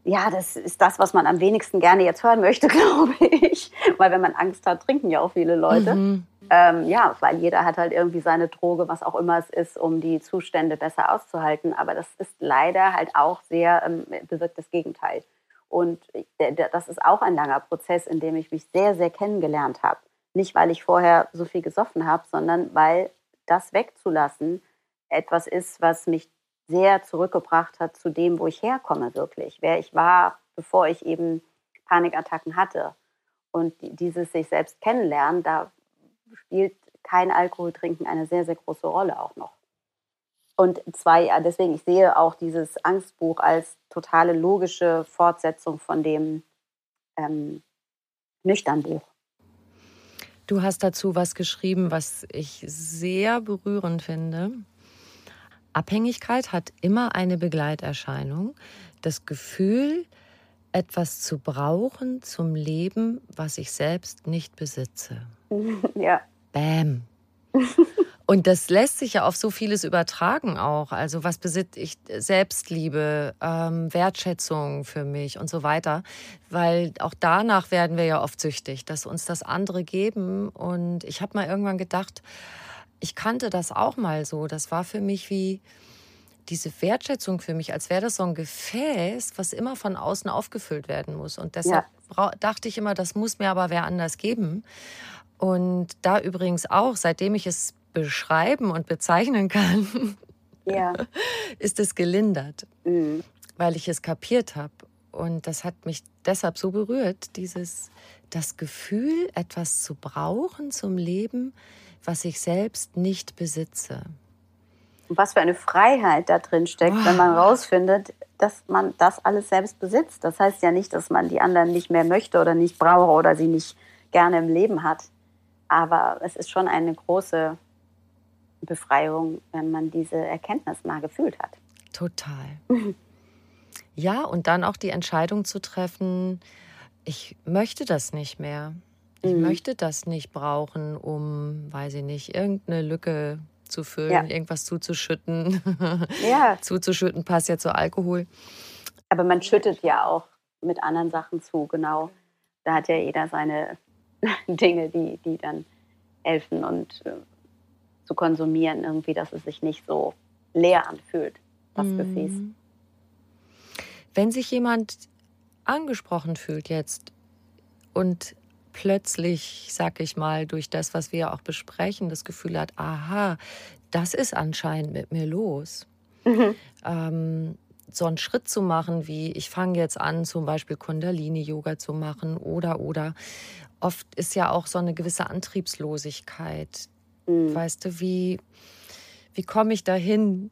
ja, das ist das, was man am wenigsten gerne jetzt hören möchte, glaube ich. Weil wenn man Angst hat, trinken ja auch viele Leute. Mhm. Ähm, ja, weil jeder hat halt irgendwie seine Droge, was auch immer es ist, um die Zustände besser auszuhalten. Aber das ist leider halt auch sehr, ähm, bewirkt das Gegenteil. Und das ist auch ein langer Prozess, in dem ich mich sehr, sehr kennengelernt habe. Nicht, weil ich vorher so viel gesoffen habe, sondern weil das wegzulassen etwas ist, was mich sehr zurückgebracht hat zu dem, wo ich herkomme wirklich, wer ich war, bevor ich eben Panikattacken hatte. Und dieses sich selbst kennenlernen, da spielt kein Alkohol trinken eine sehr, sehr große Rolle auch noch. Und zwei, deswegen, ich sehe auch dieses Angstbuch als totale logische Fortsetzung von dem ähm, Nüchternbuch.
Du hast dazu was geschrieben, was ich sehr berührend finde. Abhängigkeit hat immer eine Begleiterscheinung. Das Gefühl, etwas zu brauchen zum Leben, was ich selbst nicht besitze.
Ja.
Bäm. Und das lässt sich ja auf so vieles übertragen auch. Also was besitze ich? Selbstliebe, ähm, Wertschätzung für mich und so weiter. Weil auch danach werden wir ja oft süchtig, dass uns das andere geben. Und ich habe mal irgendwann gedacht, ich kannte das auch mal so. Das war für mich wie diese Wertschätzung für mich, als wäre das so ein Gefäß, was immer von außen aufgefüllt werden muss. Und deshalb ja. dachte ich immer, das muss mir aber wer anders geben. Und da übrigens auch, seitdem ich es beschreiben und bezeichnen kann,
ja.
ist es gelindert, mhm. weil ich es kapiert habe. Und das hat mich deshalb so berührt, dieses das Gefühl, etwas zu brauchen zum Leben, was ich selbst nicht besitze.
Und was für eine Freiheit da drin steckt, oh. wenn man rausfindet, dass man das alles selbst besitzt. Das heißt ja nicht, dass man die anderen nicht mehr möchte oder nicht brauche oder sie nicht gerne im Leben hat. Aber es ist schon eine große Befreiung, wenn man diese Erkenntnis mal gefühlt hat.
Total. ja, und dann auch die Entscheidung zu treffen, ich möchte das nicht mehr. Ich mhm. möchte das nicht brauchen, um, weiß ich nicht, irgendeine Lücke zu füllen, ja. irgendwas zuzuschütten. Ja. zuzuschütten passt ja zu Alkohol.
Aber man schüttet ja auch mit anderen Sachen zu, genau. Da hat ja jeder seine Dinge, die, die dann helfen und äh, zu konsumieren, irgendwie, dass es sich nicht so leer anfühlt, das mhm. Gefäß.
Wenn sich jemand angesprochen fühlt jetzt und plötzlich, sag ich mal, durch das, was wir auch besprechen, das Gefühl hat, aha, das ist anscheinend mit mir los. Mhm. Ähm, so einen Schritt zu machen, wie ich fange jetzt an, zum Beispiel Kundalini-Yoga zu machen oder oder. Oft ist ja auch so eine gewisse Antriebslosigkeit. Mhm. Weißt du, wie, wie komme ich dahin,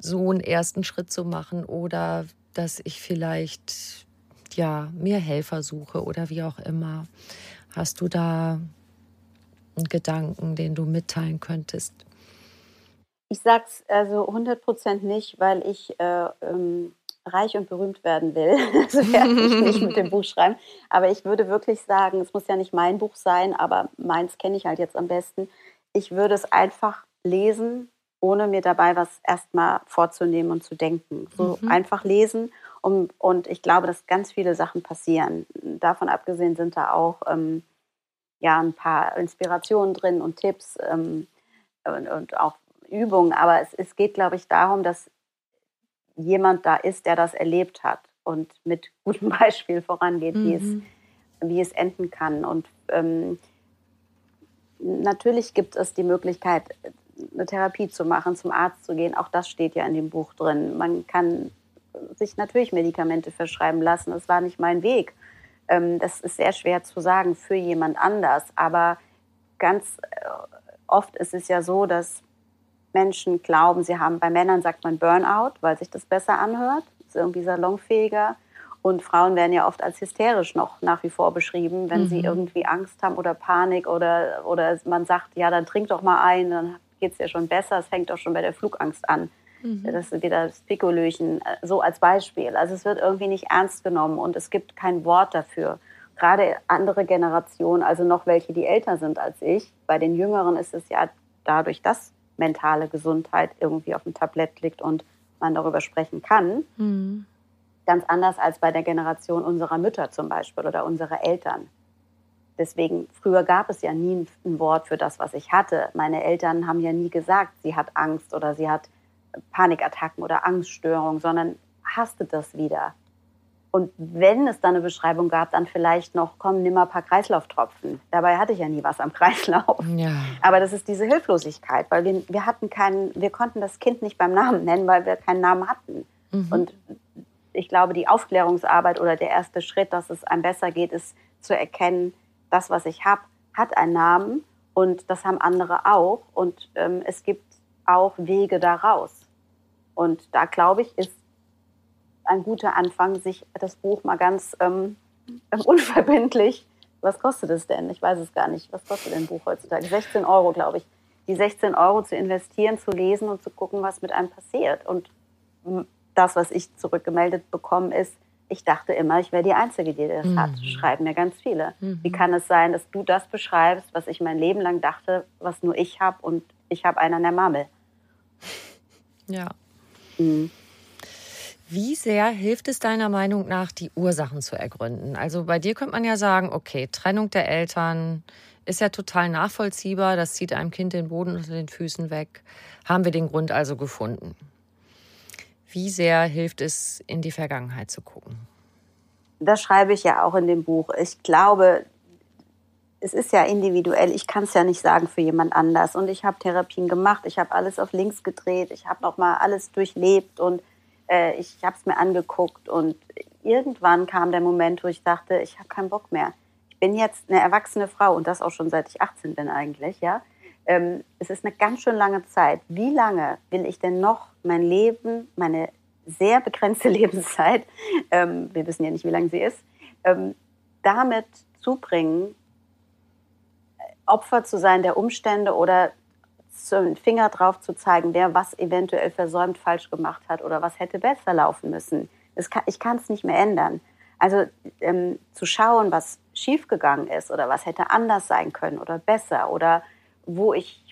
so einen ersten Schritt zu machen oder dass ich vielleicht ja, mir Helfer suche oder wie auch immer. Hast du da einen Gedanken, den du mitteilen könntest?
Ich sag's also 100 Prozent nicht, weil ich äh, ähm, reich und berühmt werden will. Das werde ich nicht mit dem Buch schreiben. Aber ich würde wirklich sagen, es muss ja nicht mein Buch sein, aber meins kenne ich halt jetzt am besten. Ich würde es einfach lesen, ohne mir dabei was erstmal vorzunehmen und zu denken. So mhm. einfach lesen um, und ich glaube, dass ganz viele Sachen passieren. Davon abgesehen sind da auch ähm, ja, ein paar Inspirationen drin und Tipps ähm, und, und, auch Übungen. Aber es, es geht, glaube ich, darum, dass jemand da ist, der das erlebt hat und mit gutem Beispiel vorangeht, mhm. wie, es, mhm. wie es enden kann. Und ähm, natürlich gibt es die Möglichkeit, eine Therapie zu machen, zum Arzt zu gehen. Auch das steht ja in dem Buch drin. Man kann sich natürlich Medikamente verschreiben lassen. Das war nicht mein Weg. Ähm, das ist sehr schwer zu sagen für jemand anders. Aber ganz äh, oft ist es ja so, dass Menschen glauben, sie haben, bei Männern sagt man Burnout, weil sich das besser anhört, ist irgendwie salonfähiger. Und Frauen werden ja oft als hysterisch noch nach wie vor beschrieben, wenn mhm. sie irgendwie Angst haben oder Panik oder, oder man sagt, ja, dann trink doch mal ein, dann geht es ja schon besser. Es fängt doch schon bei der Flugangst an. Mhm. Das ist wieder das Pikolöchen, äh, so als Beispiel. Also es wird irgendwie nicht ernst genommen und es gibt kein Wort dafür. Gerade andere Generationen, also noch welche, die älter sind als ich, bei den Jüngeren ist es ja dadurch, dass mentale Gesundheit irgendwie auf dem Tablett liegt und man darüber sprechen kann, mhm. Ganz anders als bei der Generation unserer Mütter zum Beispiel oder unserer Eltern. Deswegen, früher gab es ja nie ein Wort für das, was ich hatte. Meine Eltern haben ja nie gesagt, sie hat Angst oder sie hat Panikattacken oder Angststörungen, sondern hasste das wieder. Und wenn es dann eine Beschreibung gab, dann vielleicht noch, komm, nimm mal ein paar Kreislauftropfen. Dabei hatte ich ja nie was am Kreislauf. Ja. Aber das ist diese Hilflosigkeit, weil wir, wir hatten keinen, wir konnten das Kind nicht beim Namen nennen, weil wir keinen Namen hatten. Mhm. Und ich glaube, die Aufklärungsarbeit oder der erste Schritt, dass es einem besser geht, ist zu erkennen, das, was ich habe, hat einen Namen und das haben andere auch. Und ähm, es gibt auch Wege daraus. Und da, glaube ich, ist ein guter Anfang, sich das Buch mal ganz ähm, unverbindlich, was kostet es denn? Ich weiß es gar nicht. Was kostet denn ein Buch heutzutage? 16 Euro, glaube ich. Die 16 Euro zu investieren, zu lesen und zu gucken, was mit einem passiert. Und das, was ich zurückgemeldet bekommen, ist, ich dachte immer, ich wäre die Einzige, die das mhm. hat. Schreiben mir ganz viele. Mhm. Wie kann es sein, dass du das beschreibst, was ich mein Leben lang dachte, was nur ich habe und ich habe einen an der Marmel?
Ja. Mhm. Wie sehr hilft es deiner Meinung nach, die Ursachen zu ergründen? Also bei dir könnte man ja sagen, okay, Trennung der Eltern ist ja total nachvollziehbar, das zieht einem Kind den Boden unter den Füßen weg. Haben wir den Grund also gefunden? Wie sehr hilft es, in die Vergangenheit zu gucken?
Das schreibe ich ja auch in dem Buch. Ich glaube, es ist ja individuell. Ich kann es ja nicht sagen für jemand anders. Und ich habe Therapien gemacht. Ich habe alles auf links gedreht. Ich habe noch mal alles durchlebt und äh, ich habe es mir angeguckt. Und irgendwann kam der Moment, wo ich dachte, ich habe keinen Bock mehr. Ich bin jetzt eine erwachsene Frau und das auch schon seit ich 18 bin eigentlich, ja ähm, es ist eine ganz schön lange Zeit. Wie lange will ich denn noch mein Leben, meine sehr begrenzte Lebenszeit, ähm, wir wissen ja nicht, wie lange sie ist, ähm, damit zubringen, Opfer zu sein der Umstände oder einen Finger drauf zu zeigen, wer was eventuell versäumt falsch gemacht hat oder was hätte besser laufen müssen. Kann, ich kann es nicht mehr ändern. Also ähm, zu schauen, was schiefgegangen ist oder was hätte anders sein können oder besser oder wo ich,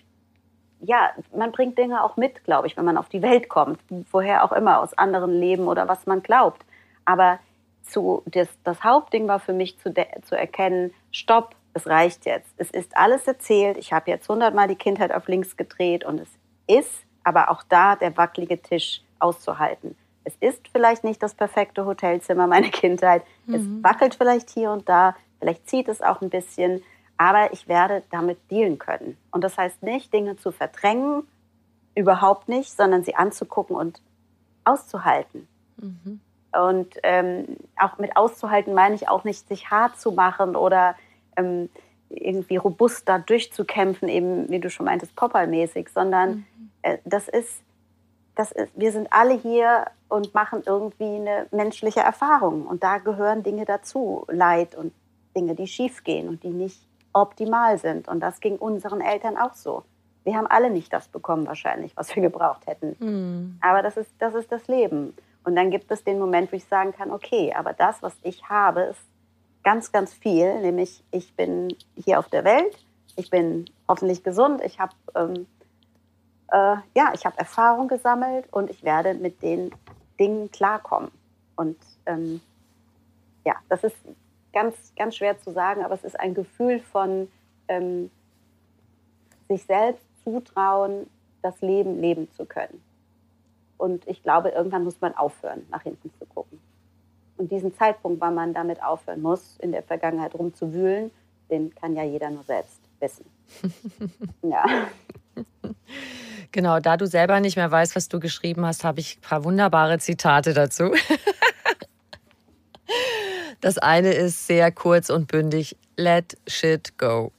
ja, man bringt Dinge auch mit, glaube ich, wenn man auf die Welt kommt, woher auch immer, aus anderen Leben oder was man glaubt. Aber zu, das, das Hauptding war für mich zu, zu erkennen, stopp, es reicht jetzt. Es ist alles erzählt. Ich habe jetzt hundertmal die Kindheit auf links gedreht und es ist aber auch da der wackelige Tisch auszuhalten. Es ist vielleicht nicht das perfekte Hotelzimmer meiner Kindheit. Mhm. Es wackelt vielleicht hier und da. Vielleicht zieht es auch ein bisschen aber ich werde damit dealen können. Und das heißt nicht, Dinge zu verdrängen, überhaupt nicht, sondern sie anzugucken und auszuhalten. Mhm. Und ähm, auch mit auszuhalten meine ich auch nicht, sich hart zu machen oder ähm, irgendwie robust da durchzukämpfen, eben wie du schon meintest, Popeye-mäßig, sondern mhm. äh, das, ist, das ist, wir sind alle hier und machen irgendwie eine menschliche Erfahrung. Und da gehören Dinge dazu, Leid und Dinge, die schiefgehen und die nicht optimal sind. Und das ging unseren Eltern auch so. Wir haben alle nicht das bekommen wahrscheinlich, was wir gebraucht hätten. Mhm. Aber das ist, das ist das Leben. Und dann gibt es den Moment, wo ich sagen kann, okay, aber das, was ich habe, ist ganz, ganz viel. Nämlich, ich bin hier auf der Welt, ich bin hoffentlich gesund, ich habe ähm, äh, ja, ich habe Erfahrung gesammelt und ich werde mit den Dingen klarkommen. Und ähm, ja, das ist ganz, ganz schwer zu sagen, aber es ist ein Gefühl von ähm, sich selbst zutrauen, das Leben leben zu können. Und ich glaube, irgendwann muss man aufhören, nach hinten zu gucken. Und diesen Zeitpunkt, wann man damit aufhören muss, in der Vergangenheit rumzuwühlen, den kann ja jeder nur selbst wissen. ja.
Genau, da du selber nicht mehr weißt, was du geschrieben hast, habe ich ein paar wunderbare Zitate dazu. Das eine ist sehr kurz und bündig. Let shit go.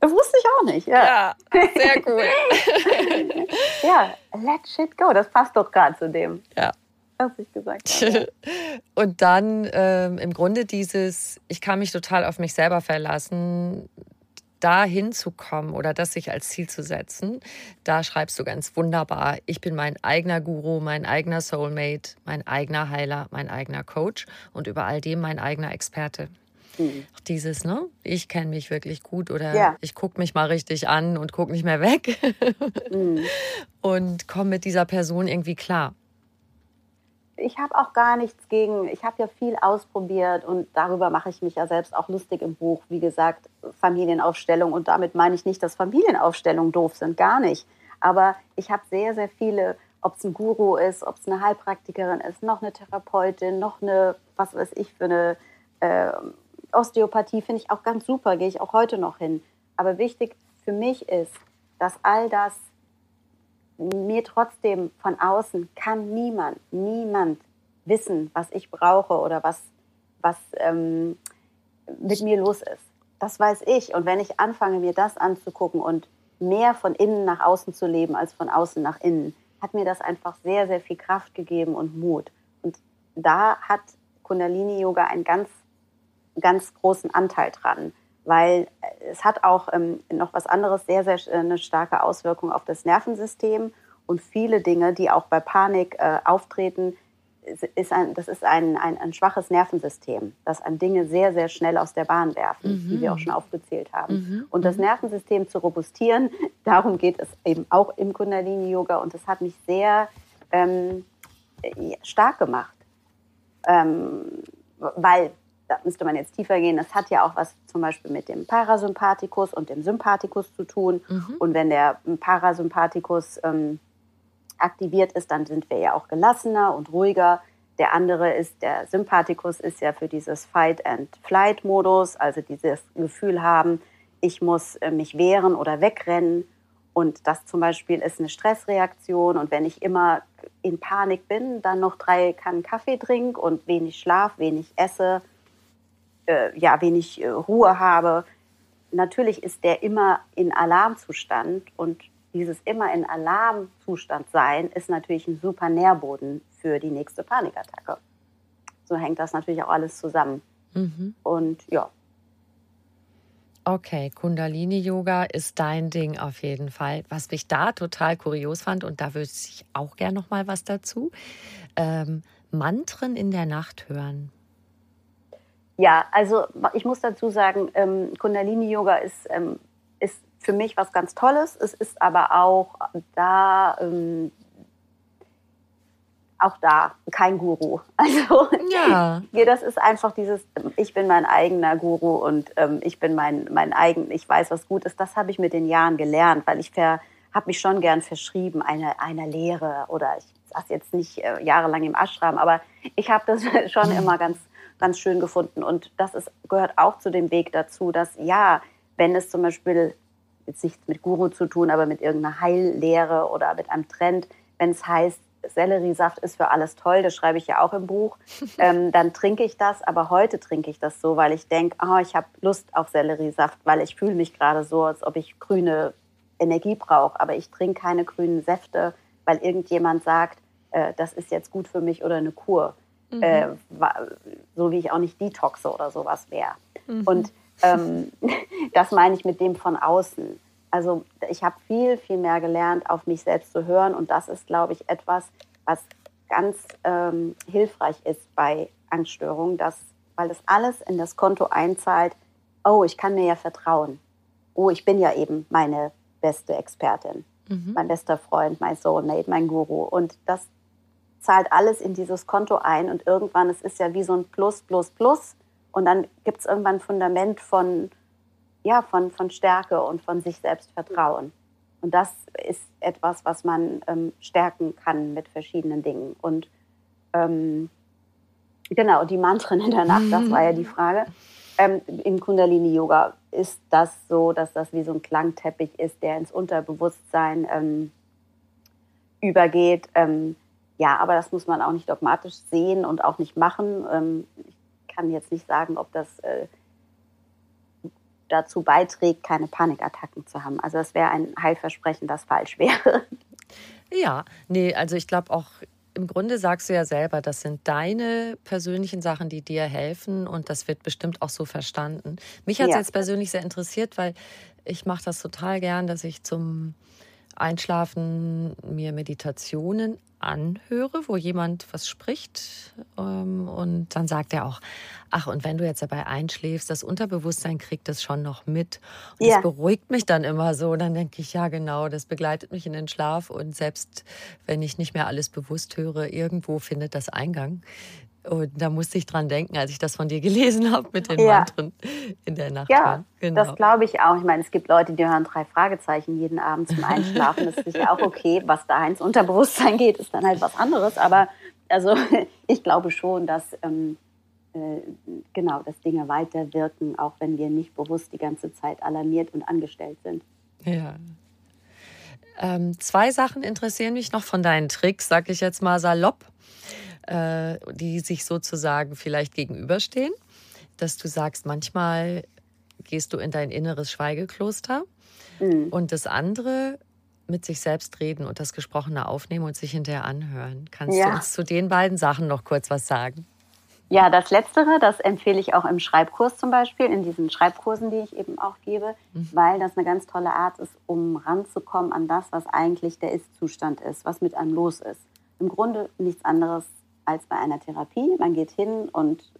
Das wusste ich auch nicht. Ja,
ja sehr cool.
ja, let shit go. Das passt doch gerade zu dem.
Ja.
Was ich gesagt habe.
und dann ähm, im Grunde dieses, ich kann mich total auf mich selber verlassen, da hinzukommen oder das sich als Ziel zu setzen, da schreibst du ganz wunderbar, ich bin mein eigener Guru, mein eigener Soulmate, mein eigener Heiler, mein eigener Coach und über all dem mein eigener Experte. Mhm. Dieses, ne? Ich kenne mich wirklich gut oder ja. ich gucke mich mal richtig an und gucke nicht mehr weg mhm. und komme mit dieser Person irgendwie klar.
Ich habe auch gar nichts gegen, ich habe ja viel ausprobiert und darüber mache ich mich ja selbst auch lustig im Buch. Wie gesagt, Familienaufstellung und damit meine ich nicht, dass Familienaufstellungen doof sind, gar nicht. Aber ich habe sehr, sehr viele, ob es ein Guru ist, ob es eine Heilpraktikerin ist, noch eine Therapeutin, noch eine, was weiß ich, für eine äh, Osteopathie, finde ich auch ganz super, gehe ich auch heute noch hin. Aber wichtig für mich ist, dass all das mir trotzdem von außen kann niemand, niemand wissen, was ich brauche oder was, was ähm, mit mir los ist. Das weiß ich. Und wenn ich anfange, mir das anzugucken und mehr von innen nach außen zu leben als von außen nach innen, hat mir das einfach sehr, sehr viel Kraft gegeben und Mut. Und da hat Kundalini Yoga einen ganz, ganz großen Anteil dran weil es hat auch ähm, noch was anderes, sehr, sehr äh, eine starke Auswirkung auf das Nervensystem und viele Dinge, die auch bei Panik äh, auftreten, ist ein, das ist ein, ein, ein, schwaches Nervensystem, das an Dinge sehr, sehr schnell aus der Bahn werfen, mhm. wie wir auch schon aufgezählt haben. Mhm. Und das mhm. Nervensystem zu robustieren, darum geht es eben auch im Kundalini-Yoga und das hat mich sehr ähm, stark gemacht, ähm, weil da müsste man jetzt tiefer gehen, das hat ja auch was zum Beispiel mit dem Parasympathikus und dem Sympathikus zu tun. Mhm. Und wenn der Parasympathikus ähm, aktiviert ist, dann sind wir ja auch gelassener und ruhiger. Der andere ist, der Sympathikus ist ja für dieses Fight-and-Flight-Modus, also dieses Gefühl haben, ich muss äh, mich wehren oder wegrennen. Und das zum Beispiel ist eine Stressreaktion. Und wenn ich immer in Panik bin, dann noch drei Kannen Kaffee trinke und wenig Schlaf, wenig esse, äh, ja, wenig äh, Ruhe habe, natürlich ist der immer in Alarmzustand und dieses immer in Alarmzustand sein ist natürlich ein super Nährboden für die nächste Panikattacke. So hängt das natürlich auch alles zusammen. Mhm. Und ja.
Okay, Kundalini-Yoga ist dein Ding auf jeden Fall. Was mich da total kurios fand, und da würde ich auch gerne noch mal was dazu, ähm, Mantren in der Nacht hören.
Ja, also ich muss dazu sagen, ähm, Kundalini-Yoga ist, ähm, ist für mich was ganz Tolles. Es ist aber auch da, ähm, auch da kein Guru. Also ja. das ist einfach dieses, ich bin mein eigener Guru und ähm, ich bin mein, mein eigen, ich weiß, was gut ist. Das habe ich mit den Jahren gelernt, weil ich habe mich schon gern verschrieben einer, einer Lehre oder ich saß jetzt nicht äh, jahrelang im Ashram, aber ich habe das schon immer ganz ganz schön gefunden. Und das ist, gehört auch zu dem Weg dazu, dass ja, wenn es zum Beispiel jetzt nichts mit Guru zu tun, aber mit irgendeiner Heillehre oder mit einem Trend, wenn es heißt, Selleriesaft ist für alles toll, das schreibe ich ja auch im Buch, ähm, dann trinke ich das. Aber heute trinke ich das so, weil ich denke, oh, ich habe Lust auf Selleriesaft, weil ich fühle mich gerade so, als ob ich grüne Energie brauche. Aber ich trinke keine grünen Säfte, weil irgendjemand sagt, äh, das ist jetzt gut für mich oder eine Kur mhm. äh, so wie ich auch nicht detoxe oder sowas wäre. Mhm. Und ähm, das meine ich mit dem von außen. Also ich habe viel, viel mehr gelernt, auf mich selbst zu hören. Und das ist, glaube ich, etwas, was ganz ähm, hilfreich ist bei Angststörungen, dass, weil das alles in das Konto einzahlt, oh, ich kann mir ja vertrauen. Oh, ich bin ja eben meine beste Expertin, mhm. mein bester Freund, mein Soulmate, mein Guru. Und das zahlt alles in dieses Konto ein und irgendwann, es ist ja wie so ein Plus, Plus, Plus und dann gibt es irgendwann ein Fundament von, ja, von, von Stärke und von sich selbst Vertrauen. Und das ist etwas, was man ähm, stärken kann mit verschiedenen Dingen. Und ähm, genau, die Mantren in der Nacht, das war ja die Frage. Ähm, Im Kundalini-Yoga ist das so, dass das wie so ein Klangteppich ist, der ins Unterbewusstsein ähm, übergeht. Ähm, ja, aber das muss man auch nicht dogmatisch sehen und auch nicht machen. Ähm, ich kann jetzt nicht sagen, ob das äh, dazu beiträgt, keine Panikattacken zu haben. Also das wäre ein Heilversprechen, das falsch wäre.
Ja, nee, also ich glaube auch, im Grunde sagst du ja selber, das sind deine persönlichen Sachen, die dir helfen und das wird bestimmt auch so verstanden. Mich hat es ja. jetzt persönlich sehr interessiert, weil ich mache das total gern, dass ich zum Einschlafen mir Meditationen anhöre, wo jemand was spricht. Ähm, und dann sagt er auch, ach, und wenn du jetzt dabei einschläfst, das Unterbewusstsein kriegt das schon noch mit. Und ja. das beruhigt mich dann immer so. Und dann denke ich, ja, genau, das begleitet mich in den Schlaf. Und selbst wenn ich nicht mehr alles bewusst höre, irgendwo findet das Eingang. Und da musste ich dran denken, als ich das von dir gelesen habe mit den ja. Mantren in der Nacht.
Ja, genau. das glaube ich auch. Ich meine, es gibt Leute, die hören drei Fragezeichen jeden Abend zum Einschlafen. Das ist sicher auch okay. Was da ins Unterbewusstsein geht, ist dann halt was anderes. Aber also ich glaube schon, dass ähm, äh, genau, dass Dinge weiterwirken, auch wenn wir nicht bewusst die ganze Zeit alarmiert und angestellt sind.
Ja. Ähm, zwei Sachen interessieren mich noch von deinen Tricks, sag ich jetzt mal salopp äh, die sich sozusagen vielleicht gegenüberstehen. Dass du sagst, manchmal gehst du in dein inneres Schweigekloster mhm. und das andere mit sich selbst reden und das Gesprochene aufnehmen und sich hinterher anhören. Kannst ja. du uns zu den beiden Sachen noch kurz was sagen?
Ja, das Letztere, das empfehle ich auch im Schreibkurs zum Beispiel, in diesen Schreibkursen, die ich eben auch gebe, mhm. weil das eine ganz tolle Art ist, um ranzukommen an das, was eigentlich der Ist-Zustand ist, was mit einem los ist. Im Grunde nichts anderes als bei einer Therapie. Man geht hin und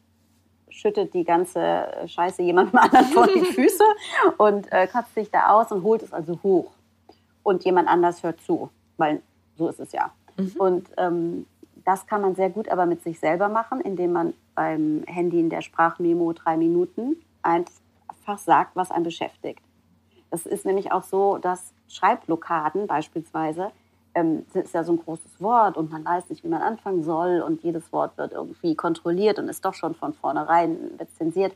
schüttet die ganze Scheiße jemandem anderen vor die Füße und äh, kratzt sich da aus und holt es also hoch. Und jemand anders hört zu, weil so ist es ja. Mhm. Und ähm, das kann man sehr gut aber mit sich selber machen, indem man beim Handy in der Sprachmemo drei Minuten einfach sagt, was einen beschäftigt. Es ist nämlich auch so, dass Schreibblockaden beispielsweise ähm, ist ja so ein großes Wort und man weiß nicht, wie man anfangen soll und jedes Wort wird irgendwie kontrolliert und ist doch schon von vornherein zensiert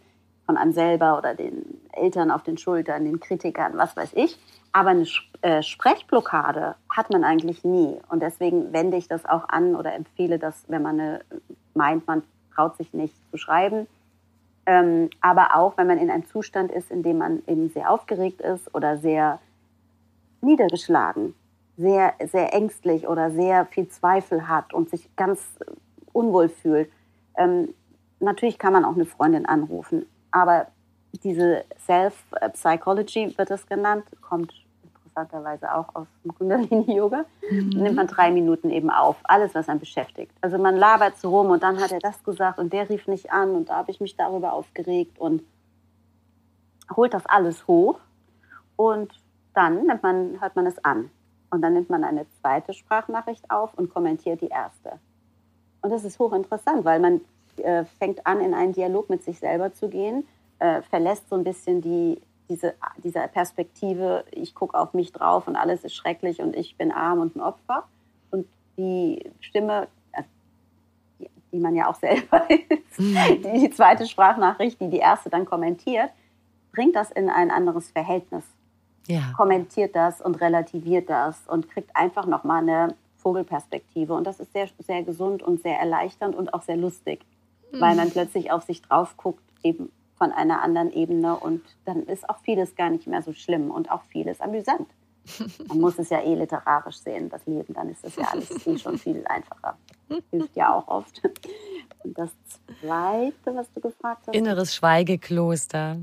von einem selber oder den Eltern auf den Schultern, den Kritikern, was weiß ich. Aber eine äh, Sprechblockade hat man eigentlich nie. Und deswegen wende ich das auch an oder empfehle das, wenn man eine, meint, man traut sich nicht zu schreiben. Ähm, aber auch, wenn man in einem Zustand ist, in dem man eben sehr aufgeregt ist oder sehr niedergeschlagen sehr, sehr ängstlich oder sehr viel Zweifel hat und sich ganz unwohl fühlt. Ähm, natürlich kann man auch eine Freundin anrufen, aber diese Self-Psychology wird es genannt, kommt interessanterweise auch aus dem Kundalini-Yoga, mhm. nimmt man drei Minuten eben auf, alles, was einen beschäftigt. Also man labert so rum und dann hat er das gesagt und der rief nicht an und da habe ich mich darüber aufgeregt und holt das alles hoch und dann man, hört man es an. Und dann nimmt man eine zweite Sprachnachricht auf und kommentiert die erste. Und das ist hochinteressant, weil man äh, fängt an, in einen Dialog mit sich selber zu gehen, äh, verlässt so ein bisschen die, diese, diese Perspektive, ich gucke auf mich drauf und alles ist schrecklich und ich bin arm und ein Opfer. Und die Stimme, äh, die, die, man ja auch selber ist, mhm. die, die zweite Sprachnachricht, die die erste dann kommentiert, bringt das in ein anderes Verhältnis ja. kommentiert das und relativiert das und kriegt einfach nochmal eine Vogelperspektive. Und das ist sehr, sehr gesund und sehr erleichternd und auch sehr lustig, mhm. weil man plötzlich auf sich drauf guckt, eben von einer anderen Ebene. Und dann ist auch vieles gar nicht mehr so schlimm und auch vieles amüsant. Man muss es ja eh literarisch sehen, das Leben, dann ist das ja alles eh schon viel einfacher. Hilft ja auch oft. Und das Zweite, was du gefragt hast?
Inneres Schweigekloster.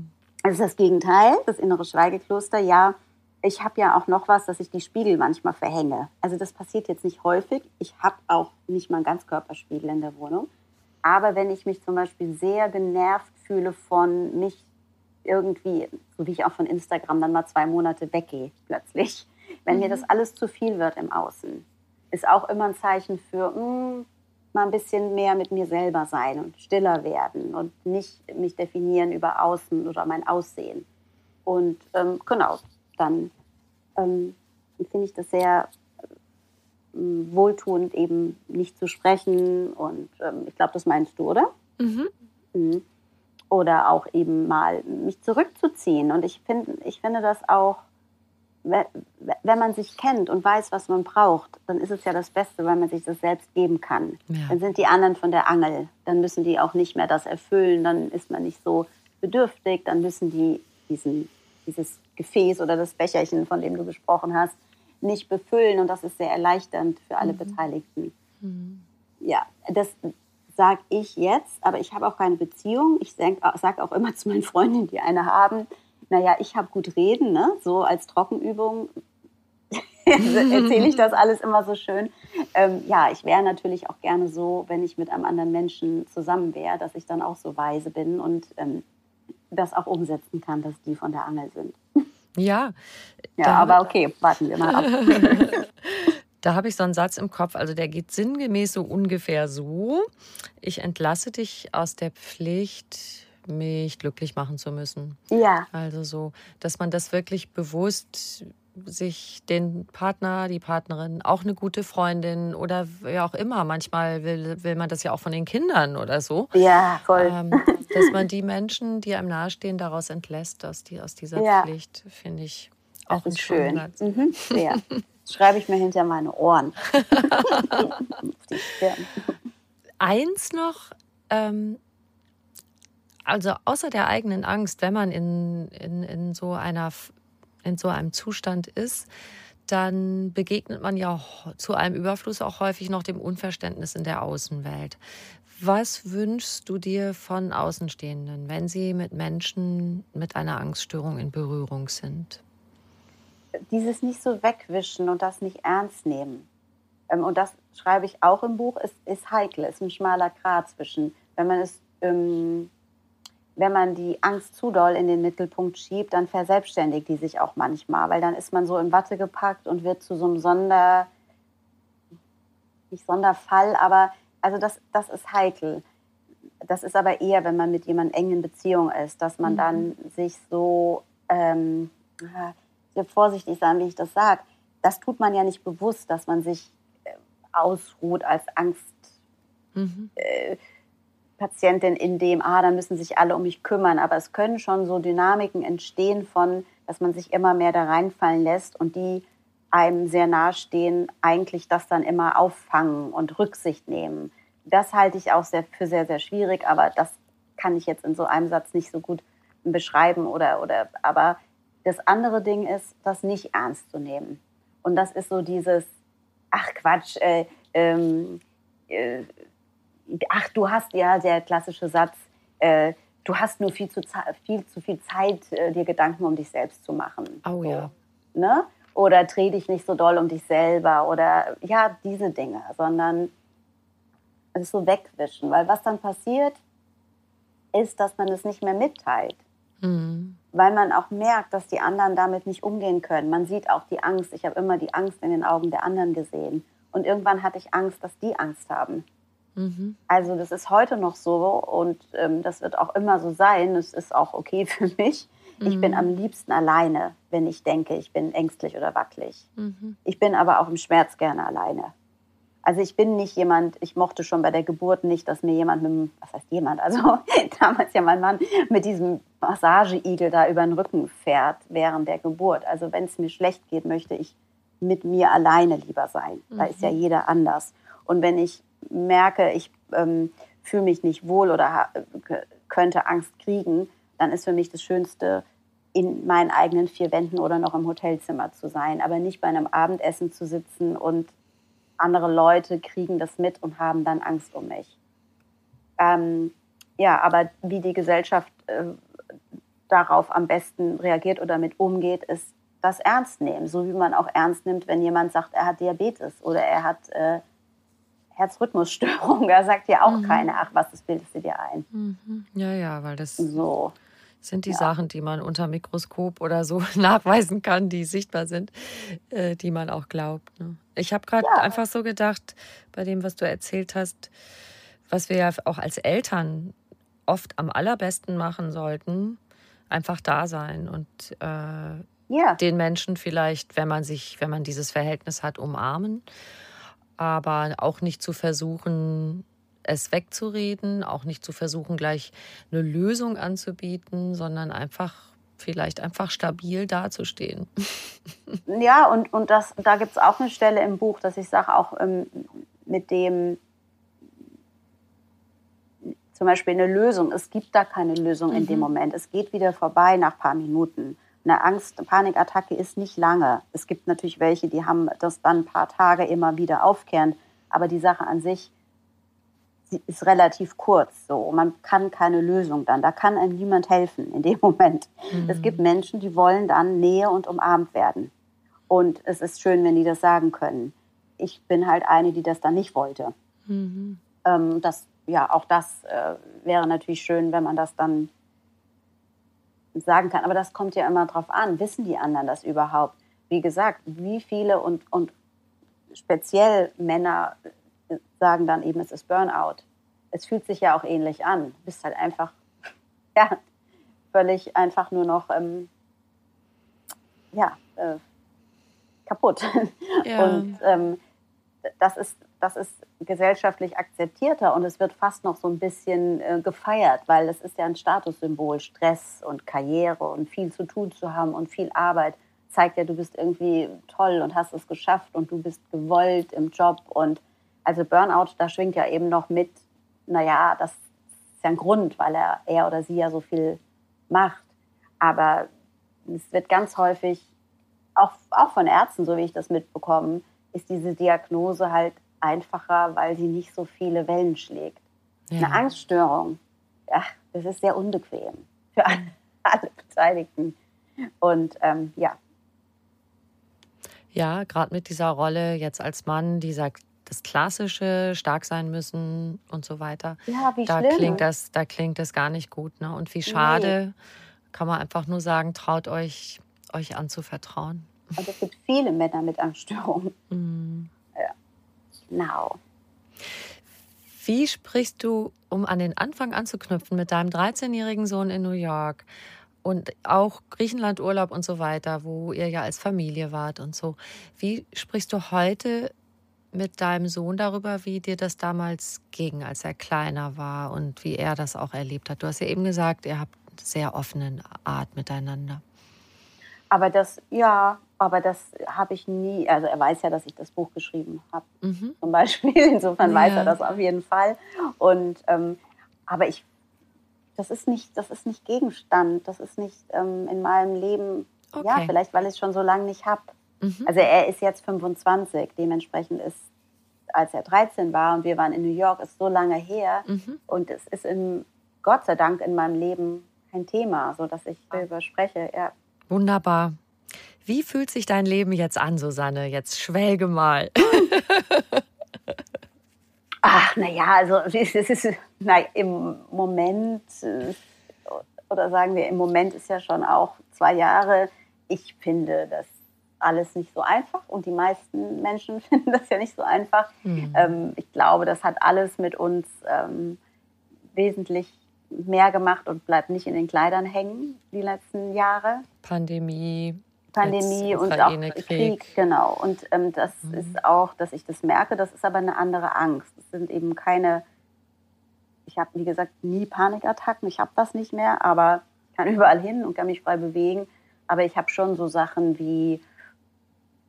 Das ist das Gegenteil, das innere Schweigekloster. Ja, ich habe ja auch noch was, dass ich die Spiegel manchmal verhänge. Also das passiert jetzt nicht häufig. Ich habe auch nicht mal einen Ganzkörperspiegel in der Wohnung. Aber wenn ich mich zum Beispiel sehr genervt fühle von mich irgendwie, so wie ich auch von Instagram dann mal zwei Monate weggehe plötzlich, wenn mhm. mir das alles zu viel wird im Außen, ist auch immer ein Zeichen für, mh, hm, mal ein bisschen mehr mit mir selber sein und stiller werden und nicht mich definieren über Außen oder mein Aussehen. Und ähm, genau, dann ähm, finde ich das sehr äh, wohltuend, eben nicht zu sprechen. Und ähm, ich glaube, das meinst du, oder? Mhm. Mhm. Oder auch eben mal mich zurückzuziehen. Und ich, find, ich finde das auch wenn man sich kennt und weiß, was man braucht, dann ist es ja das Beste, weil man sich das selbst geben kann. Ja. Dann sind die anderen von der Angel. Dann müssen die auch nicht mehr das erfüllen. Dann ist man nicht so bedürftig. Dann müssen die diesen, dieses Gefäß oder das Becherchen, von dem du gesprochen hast, nicht befüllen. Und das ist sehr erleichternd für alle mhm. Beteiligten. Mhm. Ja, das sage ich jetzt, aber ich habe auch keine Beziehung. Ich sage auch immer zu meinen Freundinnen, die eine haben, naja, ich habe gut reden, ne? so als Trockenübung. erzähle ich das alles immer so schön. Ähm, ja, ich wäre natürlich auch gerne so, wenn ich mit einem anderen Menschen zusammen wäre, dass ich dann auch so weise bin und ähm, das auch umsetzen kann, dass die von der Angel sind.
Ja.
Ja, aber okay, warten wir mal ab.
Da habe ich so einen Satz im Kopf, also der geht sinngemäß so ungefähr so. Ich entlasse dich aus der Pflicht, mich glücklich machen zu müssen.
Ja.
Also so, dass man das wirklich bewusst sich den Partner, die Partnerin, auch eine gute Freundin oder wer auch immer, manchmal will, will man das ja auch von den Kindern oder so.
Ja, voll. Ähm,
dass man die Menschen, die einem nahestehen, daraus entlässt, aus, die, aus dieser ja. Pflicht, finde ich auch das ist schön. Mhm,
ja. schreibe ich mir hinter meine Ohren.
Eins noch, ähm, also außer der eigenen Angst, wenn man in, in, in, so einer, in so einem Zustand ist, dann begegnet man ja zu einem Überfluss auch häufig noch dem Unverständnis in der Außenwelt. Was wünschst du dir von Außenstehenden, wenn sie mit Menschen mit einer Angststörung in Berührung sind?
Dieses nicht so wegwischen und das nicht ernst nehmen. Ähm, und das schreibe ich auch im Buch, ist, ist heikel, ist ein schmaler Grat zwischen, wenn man es ähm, wenn man die Angst zu doll in den Mittelpunkt schiebt, dann verselbstständigt die sich auch manchmal, weil dann ist man so in Watte gepackt und wird zu so einem Sonder, nicht Sonderfall, aber also das, das ist heikel. Das ist aber eher, wenn man mit jemandem eng in Beziehung ist, dass man mhm. dann sich so, ähm, sehr vorsichtig sein, wie ich das sage. Das tut man ja nicht bewusst, dass man sich äh, ausruht als Angst. Mhm. Äh, Patientin in dem, ah, da müssen sich alle um mich kümmern. Aber es können schon so Dynamiken entstehen von, dass man sich immer mehr da reinfallen lässt und die einem sehr nahestehen, eigentlich das dann immer auffangen und Rücksicht nehmen. Das halte ich auch sehr, für sehr, sehr schwierig, aber das kann ich jetzt in so einem Satz nicht so gut beschreiben oder, oder, aber das andere Ding ist, das nicht ernst zu nehmen. Und das ist so dieses, ach Quatsch, äh, ähm, äh, ach, du hast ja der klassische Satz, äh, du hast nur viel zu, viel zu viel Zeit, äh, dir Gedanken um dich selbst zu machen.
Oh so, ja.
Ne? Oder dreh dich nicht so doll um dich selber oder ja, diese Dinge, sondern es so wegwischen. Weil was dann passiert, ist, dass man es nicht mehr mitteilt. Mhm. Weil man auch merkt, dass die anderen damit nicht umgehen können. Man sieht auch die Angst. Ich habe immer die Angst in den Augen der anderen gesehen. Und irgendwann hatte ich Angst, dass die Angst haben. Mhm. Also das ist heute noch so und ähm, das wird auch immer so sein. Es ist auch okay für mich. Mhm. Ich bin mhm. am liebsten alleine, wenn ich denke, ich bin ängstlich oder wackelig. Mhm. Ich bin aber auch im Schmerz gerne alleine. Also ich bin nicht jemand, ich mochte schon bei der Geburt nicht, dass mir jemand mit dem, was heißt jemand, also damals ja mein Mann mit diesem Massageigel da über den Rücken fährt während der Geburt. Also wenn es mir schlecht geht, möchte ich mit mir alleine lieber sein. Da ist ja mhm. jeder anders. Und wenn ich merke, ich ähm, fühle mich nicht wohl oder könnte Angst kriegen, dann ist für mich das Schönste, in meinen eigenen vier Wänden oder noch im Hotelzimmer zu sein, aber nicht bei einem Abendessen zu sitzen und andere Leute kriegen das mit und haben dann Angst um mich. Ähm, ja, aber wie die Gesellschaft äh, darauf am besten reagiert oder mit umgeht, ist das ernst nehmen. So wie man auch ernst nimmt, wenn jemand sagt, er hat Diabetes oder er hat äh, Herzrhythmusstörung. Da sagt ja auch mhm. keiner, ach was, das bildest du dir ein.
Mhm. Ja, ja, weil das so. sind die ja. Sachen, die man unter Mikroskop oder so nachweisen kann, die sichtbar sind, äh, die man auch glaubt. Ne? Ich habe gerade ja. einfach so gedacht, bei dem, was du erzählt hast, was wir ja auch als Eltern oft am allerbesten machen sollten, einfach da sein und äh, ja. den Menschen vielleicht, wenn man sich, wenn man dieses Verhältnis hat, umarmen aber auch nicht zu versuchen, es wegzureden, auch nicht zu versuchen, gleich eine Lösung anzubieten, sondern einfach vielleicht einfach stabil dazustehen.
Ja, und, und das, da gibt es auch eine Stelle im Buch, dass ich sage, auch ähm, mit dem zum Beispiel eine Lösung. Es gibt da keine Lösung mhm. in dem mhm. Moment. Es geht wieder vorbei nach ein paar Minuten. Eine Angst, eine Panikattacke ist nicht lange. Es gibt natürlich welche, die haben das dann ein paar Tage immer wieder aufkehrend. Aber die Sache an sich ist relativ kurz. So, man kann keine Lösung dann. Da kann einem niemand helfen in dem Moment. Mhm. Es gibt Menschen, die wollen dann Nähe und umarmt werden. Und es ist schön, wenn die das sagen können. Ich bin halt eine, die das dann nicht wollte. Mhm. Ähm, das, ja, auch das äh, wäre natürlich schön, wenn man das dann sagen kann. Aber das kommt ja immer drauf an. Wissen die anderen das überhaupt? Wie gesagt, wie viele und, und speziell Männer sagen dann eben, es ist Burnout. Es fühlt sich ja auch ähnlich an. Du bist halt einfach, ja, völlig einfach nur noch, ähm, ja, äh, kaputt. Ja. Und ähm, das, ist, das ist gesellschaftlich akzeptierter und es wird fast noch so ein bisschen äh, gefeiert, weil es ist ja ein Statussymbol, Stress und Karriere und viel zu tun zu haben und viel Arbeit zeigt ja, du bist irgendwie toll und hast es geschafft und du bist gewollt im Job und also Burnout, da schwingt ja eben noch mit, naja, das ist ja ein Grund, weil er, er oder sie ja so viel macht. Aber es wird ganz häufig, auch, auch von Ärzten, so wie ich das mitbekomme, ist diese Diagnose halt einfacher, weil sie nicht so viele Wellen schlägt. Ja. Eine Angststörung, ja, das ist sehr unbequem für alle, alle Beteiligten. Und ähm, ja.
Ja, gerade mit dieser Rolle jetzt als Mann, die sagt, das Klassische, stark sein müssen und so weiter.
Ja, wie
da
schlimm.
klingt das, da klingt das gar nicht gut. Ne? Und wie schade, nee. kann man einfach nur sagen, traut euch, euch anzuvertrauen.
Und es gibt viele Männer mit Angststörungen. Mm. Ja. Genau.
Wie sprichst du, um an den Anfang anzuknüpfen, mit deinem 13-jährigen Sohn in New York und auch Griechenland-Urlaub und so weiter, wo ihr ja als Familie wart und so. Wie sprichst du heute mit deinem Sohn darüber, wie dir das damals ging, als er kleiner war und wie er das auch erlebt hat? Du hast ja eben gesagt, ihr habt sehr offene Art miteinander.
Aber das, ja, aber das habe ich nie, also er weiß ja, dass ich das Buch geschrieben habe, mhm. zum Beispiel. Insofern ja. weiß er das auf jeden Fall. Und, ähm, aber ich, das ist nicht, das ist nicht Gegenstand, das ist nicht ähm, in meinem Leben, okay. ja, vielleicht weil ich es schon so lange nicht habe. Mhm. Also er ist jetzt 25, dementsprechend ist, als er 13 war und wir waren in New York, ist so lange her mhm. und es ist im, Gott sei Dank in meinem Leben kein Thema, so dass ich darüber spreche. Ja.
Wunderbar. Wie fühlt sich dein Leben jetzt an, Susanne? Jetzt schwelge mal.
Ach, naja, also es ist, na, im Moment, äh, oder sagen wir, im Moment ist ja schon auch zwei Jahre. Ich finde das alles nicht so einfach und die meisten Menschen finden das ja nicht so einfach. Mhm. Ähm, ich glaube, das hat alles mit uns ähm, wesentlich mehr gemacht und bleibt nicht in den Kleidern hängen die letzten Jahre.
Pandemie.
Pandemie und auch Krieg. Krieg, genau. Und ähm, das mhm. ist auch, dass ich das merke, das ist aber eine andere Angst. Es sind eben keine, ich habe, wie gesagt, nie Panikattacken, ich habe das nicht mehr, aber ich kann überall hin und kann mich frei bewegen. Aber ich habe schon so Sachen wie,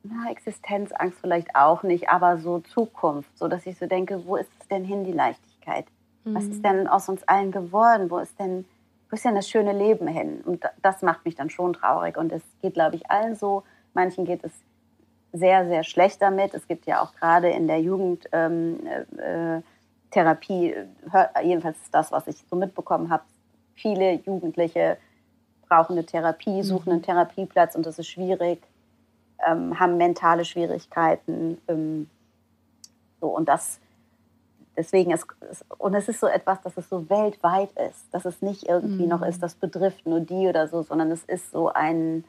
na, Existenzangst vielleicht auch nicht, aber so Zukunft, so dass ich so denke, wo ist es denn hin, die Leichtigkeit? Mhm. Was ist mhm. denn aus uns allen geworden? Wo ist denn, wo ist denn das schöne Leben hin? Und das macht mich dann schon traurig. Und es geht, glaube ich, allen so. Manchen geht es sehr, sehr schlecht damit. Es gibt ja auch gerade in der Jugendtherapie, ähm, äh, jedenfalls das, was ich so mitbekommen habe, viele Jugendliche brauchen eine Therapie, suchen mhm. einen Therapieplatz und das ist schwierig ähm, haben mentale Schwierigkeiten. Ähm, so, und das, deswegen ist, und es ist so etwas, dass es so weltweit ist, dass es nicht irgendwie mhm. noch ist, das betrifft nur die oder so, sondern es ist so ein,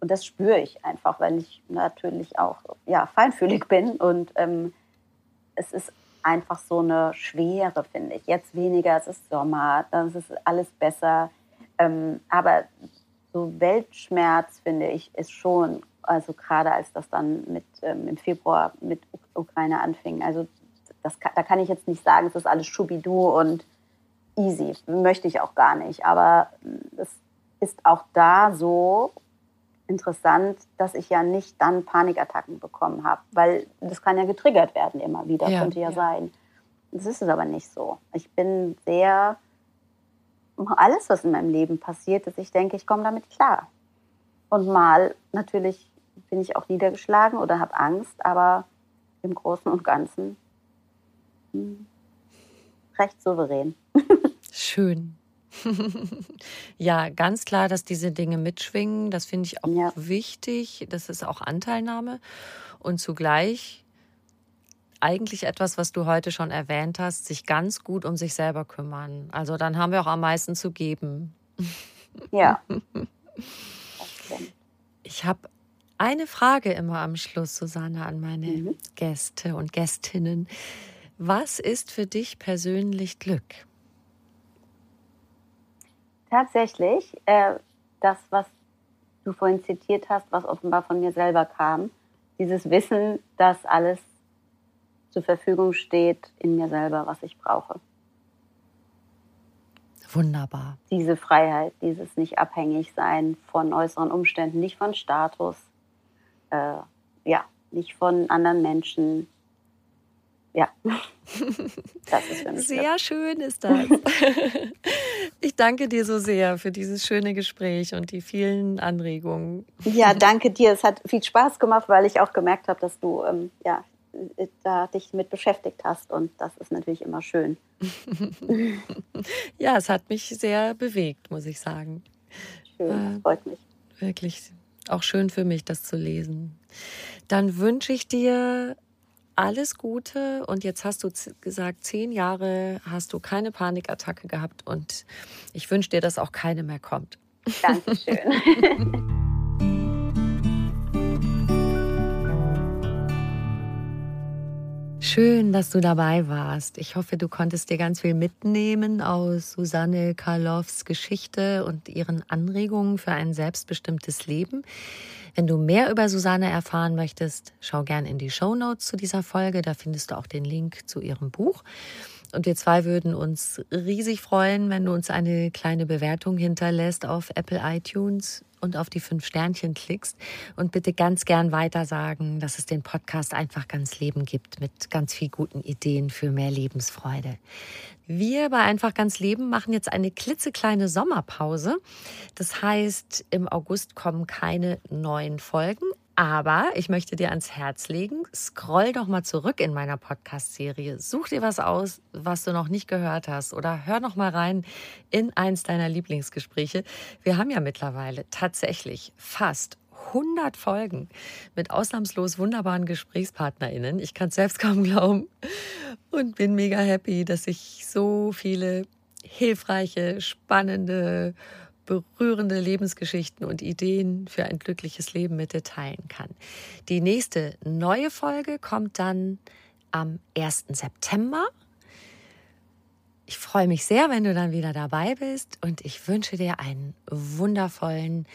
und das spüre ich einfach, weil ich natürlich auch ja, feinfühlig bin und ähm, es ist einfach so eine Schwere, finde ich. Jetzt weniger, es ist Sommer, dann ist alles besser. Ähm, aber so Weltschmerz, finde ich, ist schon also gerade als das dann mit, ähm, im Februar mit Ukraine anfing. Also das, da kann ich jetzt nicht sagen, es ist alles schubidu und easy. Möchte ich auch gar nicht. Aber mm, es ist auch da so interessant, dass ich ja nicht dann Panikattacken bekommen habe, weil das kann ja getriggert werden immer wieder, ja, könnte ja, ja, sein. Das ist es aber nicht so. Ich bin sehr, alles, was in meinem Leben passiert ist, ich denke, ich komme damit klar. Und mal natürlich bin ich auch niedergeschlagen oder habe Angst, aber im Großen und Ganzen recht souverän.
Schön. ja, ganz klar, dass diese Dinge mitschwingen. Das finde ich auch ja. wichtig. Das ist auch Anteilnahme. Und zugleich eigentlich etwas, was du heute schon erwähnt hast, sich ganz gut um sich selber kümmern. Also dann haben wir auch am meisten zu geben.
Ja.
Ich habe eine Frage immer am Schluss, Susanne, an meine mhm. Gäste und Gästinnen. Was ist für dich persönlich Glück?
Tatsächlich, äh, das, was du vorhin zitiert hast, was offenbar von mir selber kam, dieses Wissen, dass alles zur Verfügung steht in mir selber, was ich brauche.
Wunderbar.
Diese Freiheit, dieses nicht abhängig sein von äußeren Umständen, nicht von Status, äh, ja, nicht von anderen Menschen. Ja,
das ist für mich Sehr das. schön ist das. Ich danke dir so sehr für dieses schöne Gespräch und die vielen Anregungen.
Ja, danke dir. Es hat viel Spaß gemacht, weil ich auch gemerkt habe, dass du ähm, ja, da dich mit beschäftigt hast und das ist natürlich immer schön.
ja, es hat mich sehr bewegt, muss ich sagen.
Schön, äh, freut mich.
Wirklich auch schön für mich, das zu lesen. Dann wünsche ich dir alles Gute und jetzt hast du gesagt, zehn Jahre hast du keine Panikattacke gehabt und ich wünsche dir, dass auch keine mehr kommt.
Dankeschön.
Schön, dass du dabei warst. Ich hoffe, du konntest dir ganz viel mitnehmen aus Susanne Karloffs Geschichte und ihren Anregungen für ein selbstbestimmtes Leben. Wenn du mehr über Susanne erfahren möchtest, schau gern in die Show Notes zu dieser Folge. Da findest du auch den Link zu ihrem Buch. Und wir zwei würden uns riesig freuen, wenn du uns eine kleine Bewertung hinterlässt auf Apple iTunes und auf die fünf Sternchen klickst und bitte ganz gern weitersagen, dass es den Podcast einfach ganz Leben gibt mit ganz viel guten Ideen für mehr Lebensfreude. Wir bei Einfach ganz Leben machen jetzt eine klitzekleine Sommerpause. Das heißt, im August kommen keine neuen Folgen, aber ich möchte dir ans Herz legen, scroll doch mal zurück in meiner Podcast-Serie. Such dir was aus, was du noch nicht gehört hast oder hör noch mal rein in eins deiner Lieblingsgespräche. Wir haben ja mittlerweile tatsächlich fast 100 Folgen mit ausnahmslos wunderbaren GesprächspartnerInnen. Ich kann es selbst kaum glauben und bin mega happy, dass ich so viele hilfreiche, spannende berührende Lebensgeschichten und Ideen für ein glückliches Leben mit dir teilen kann. Die nächste neue Folge kommt dann am 1. September. Ich freue mich sehr, wenn du dann wieder dabei bist und ich wünsche dir einen wundervollen,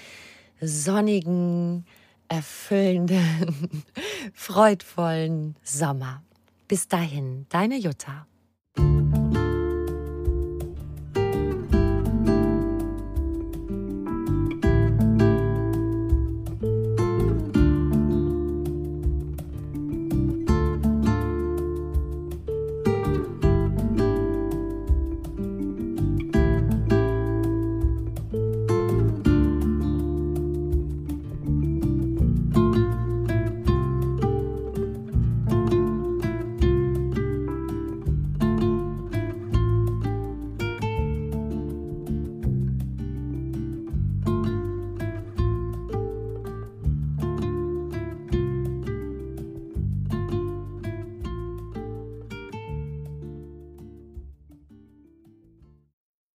sonnigen, erfüllenden, freudvollen Sommer. Bis dahin, deine Jutta.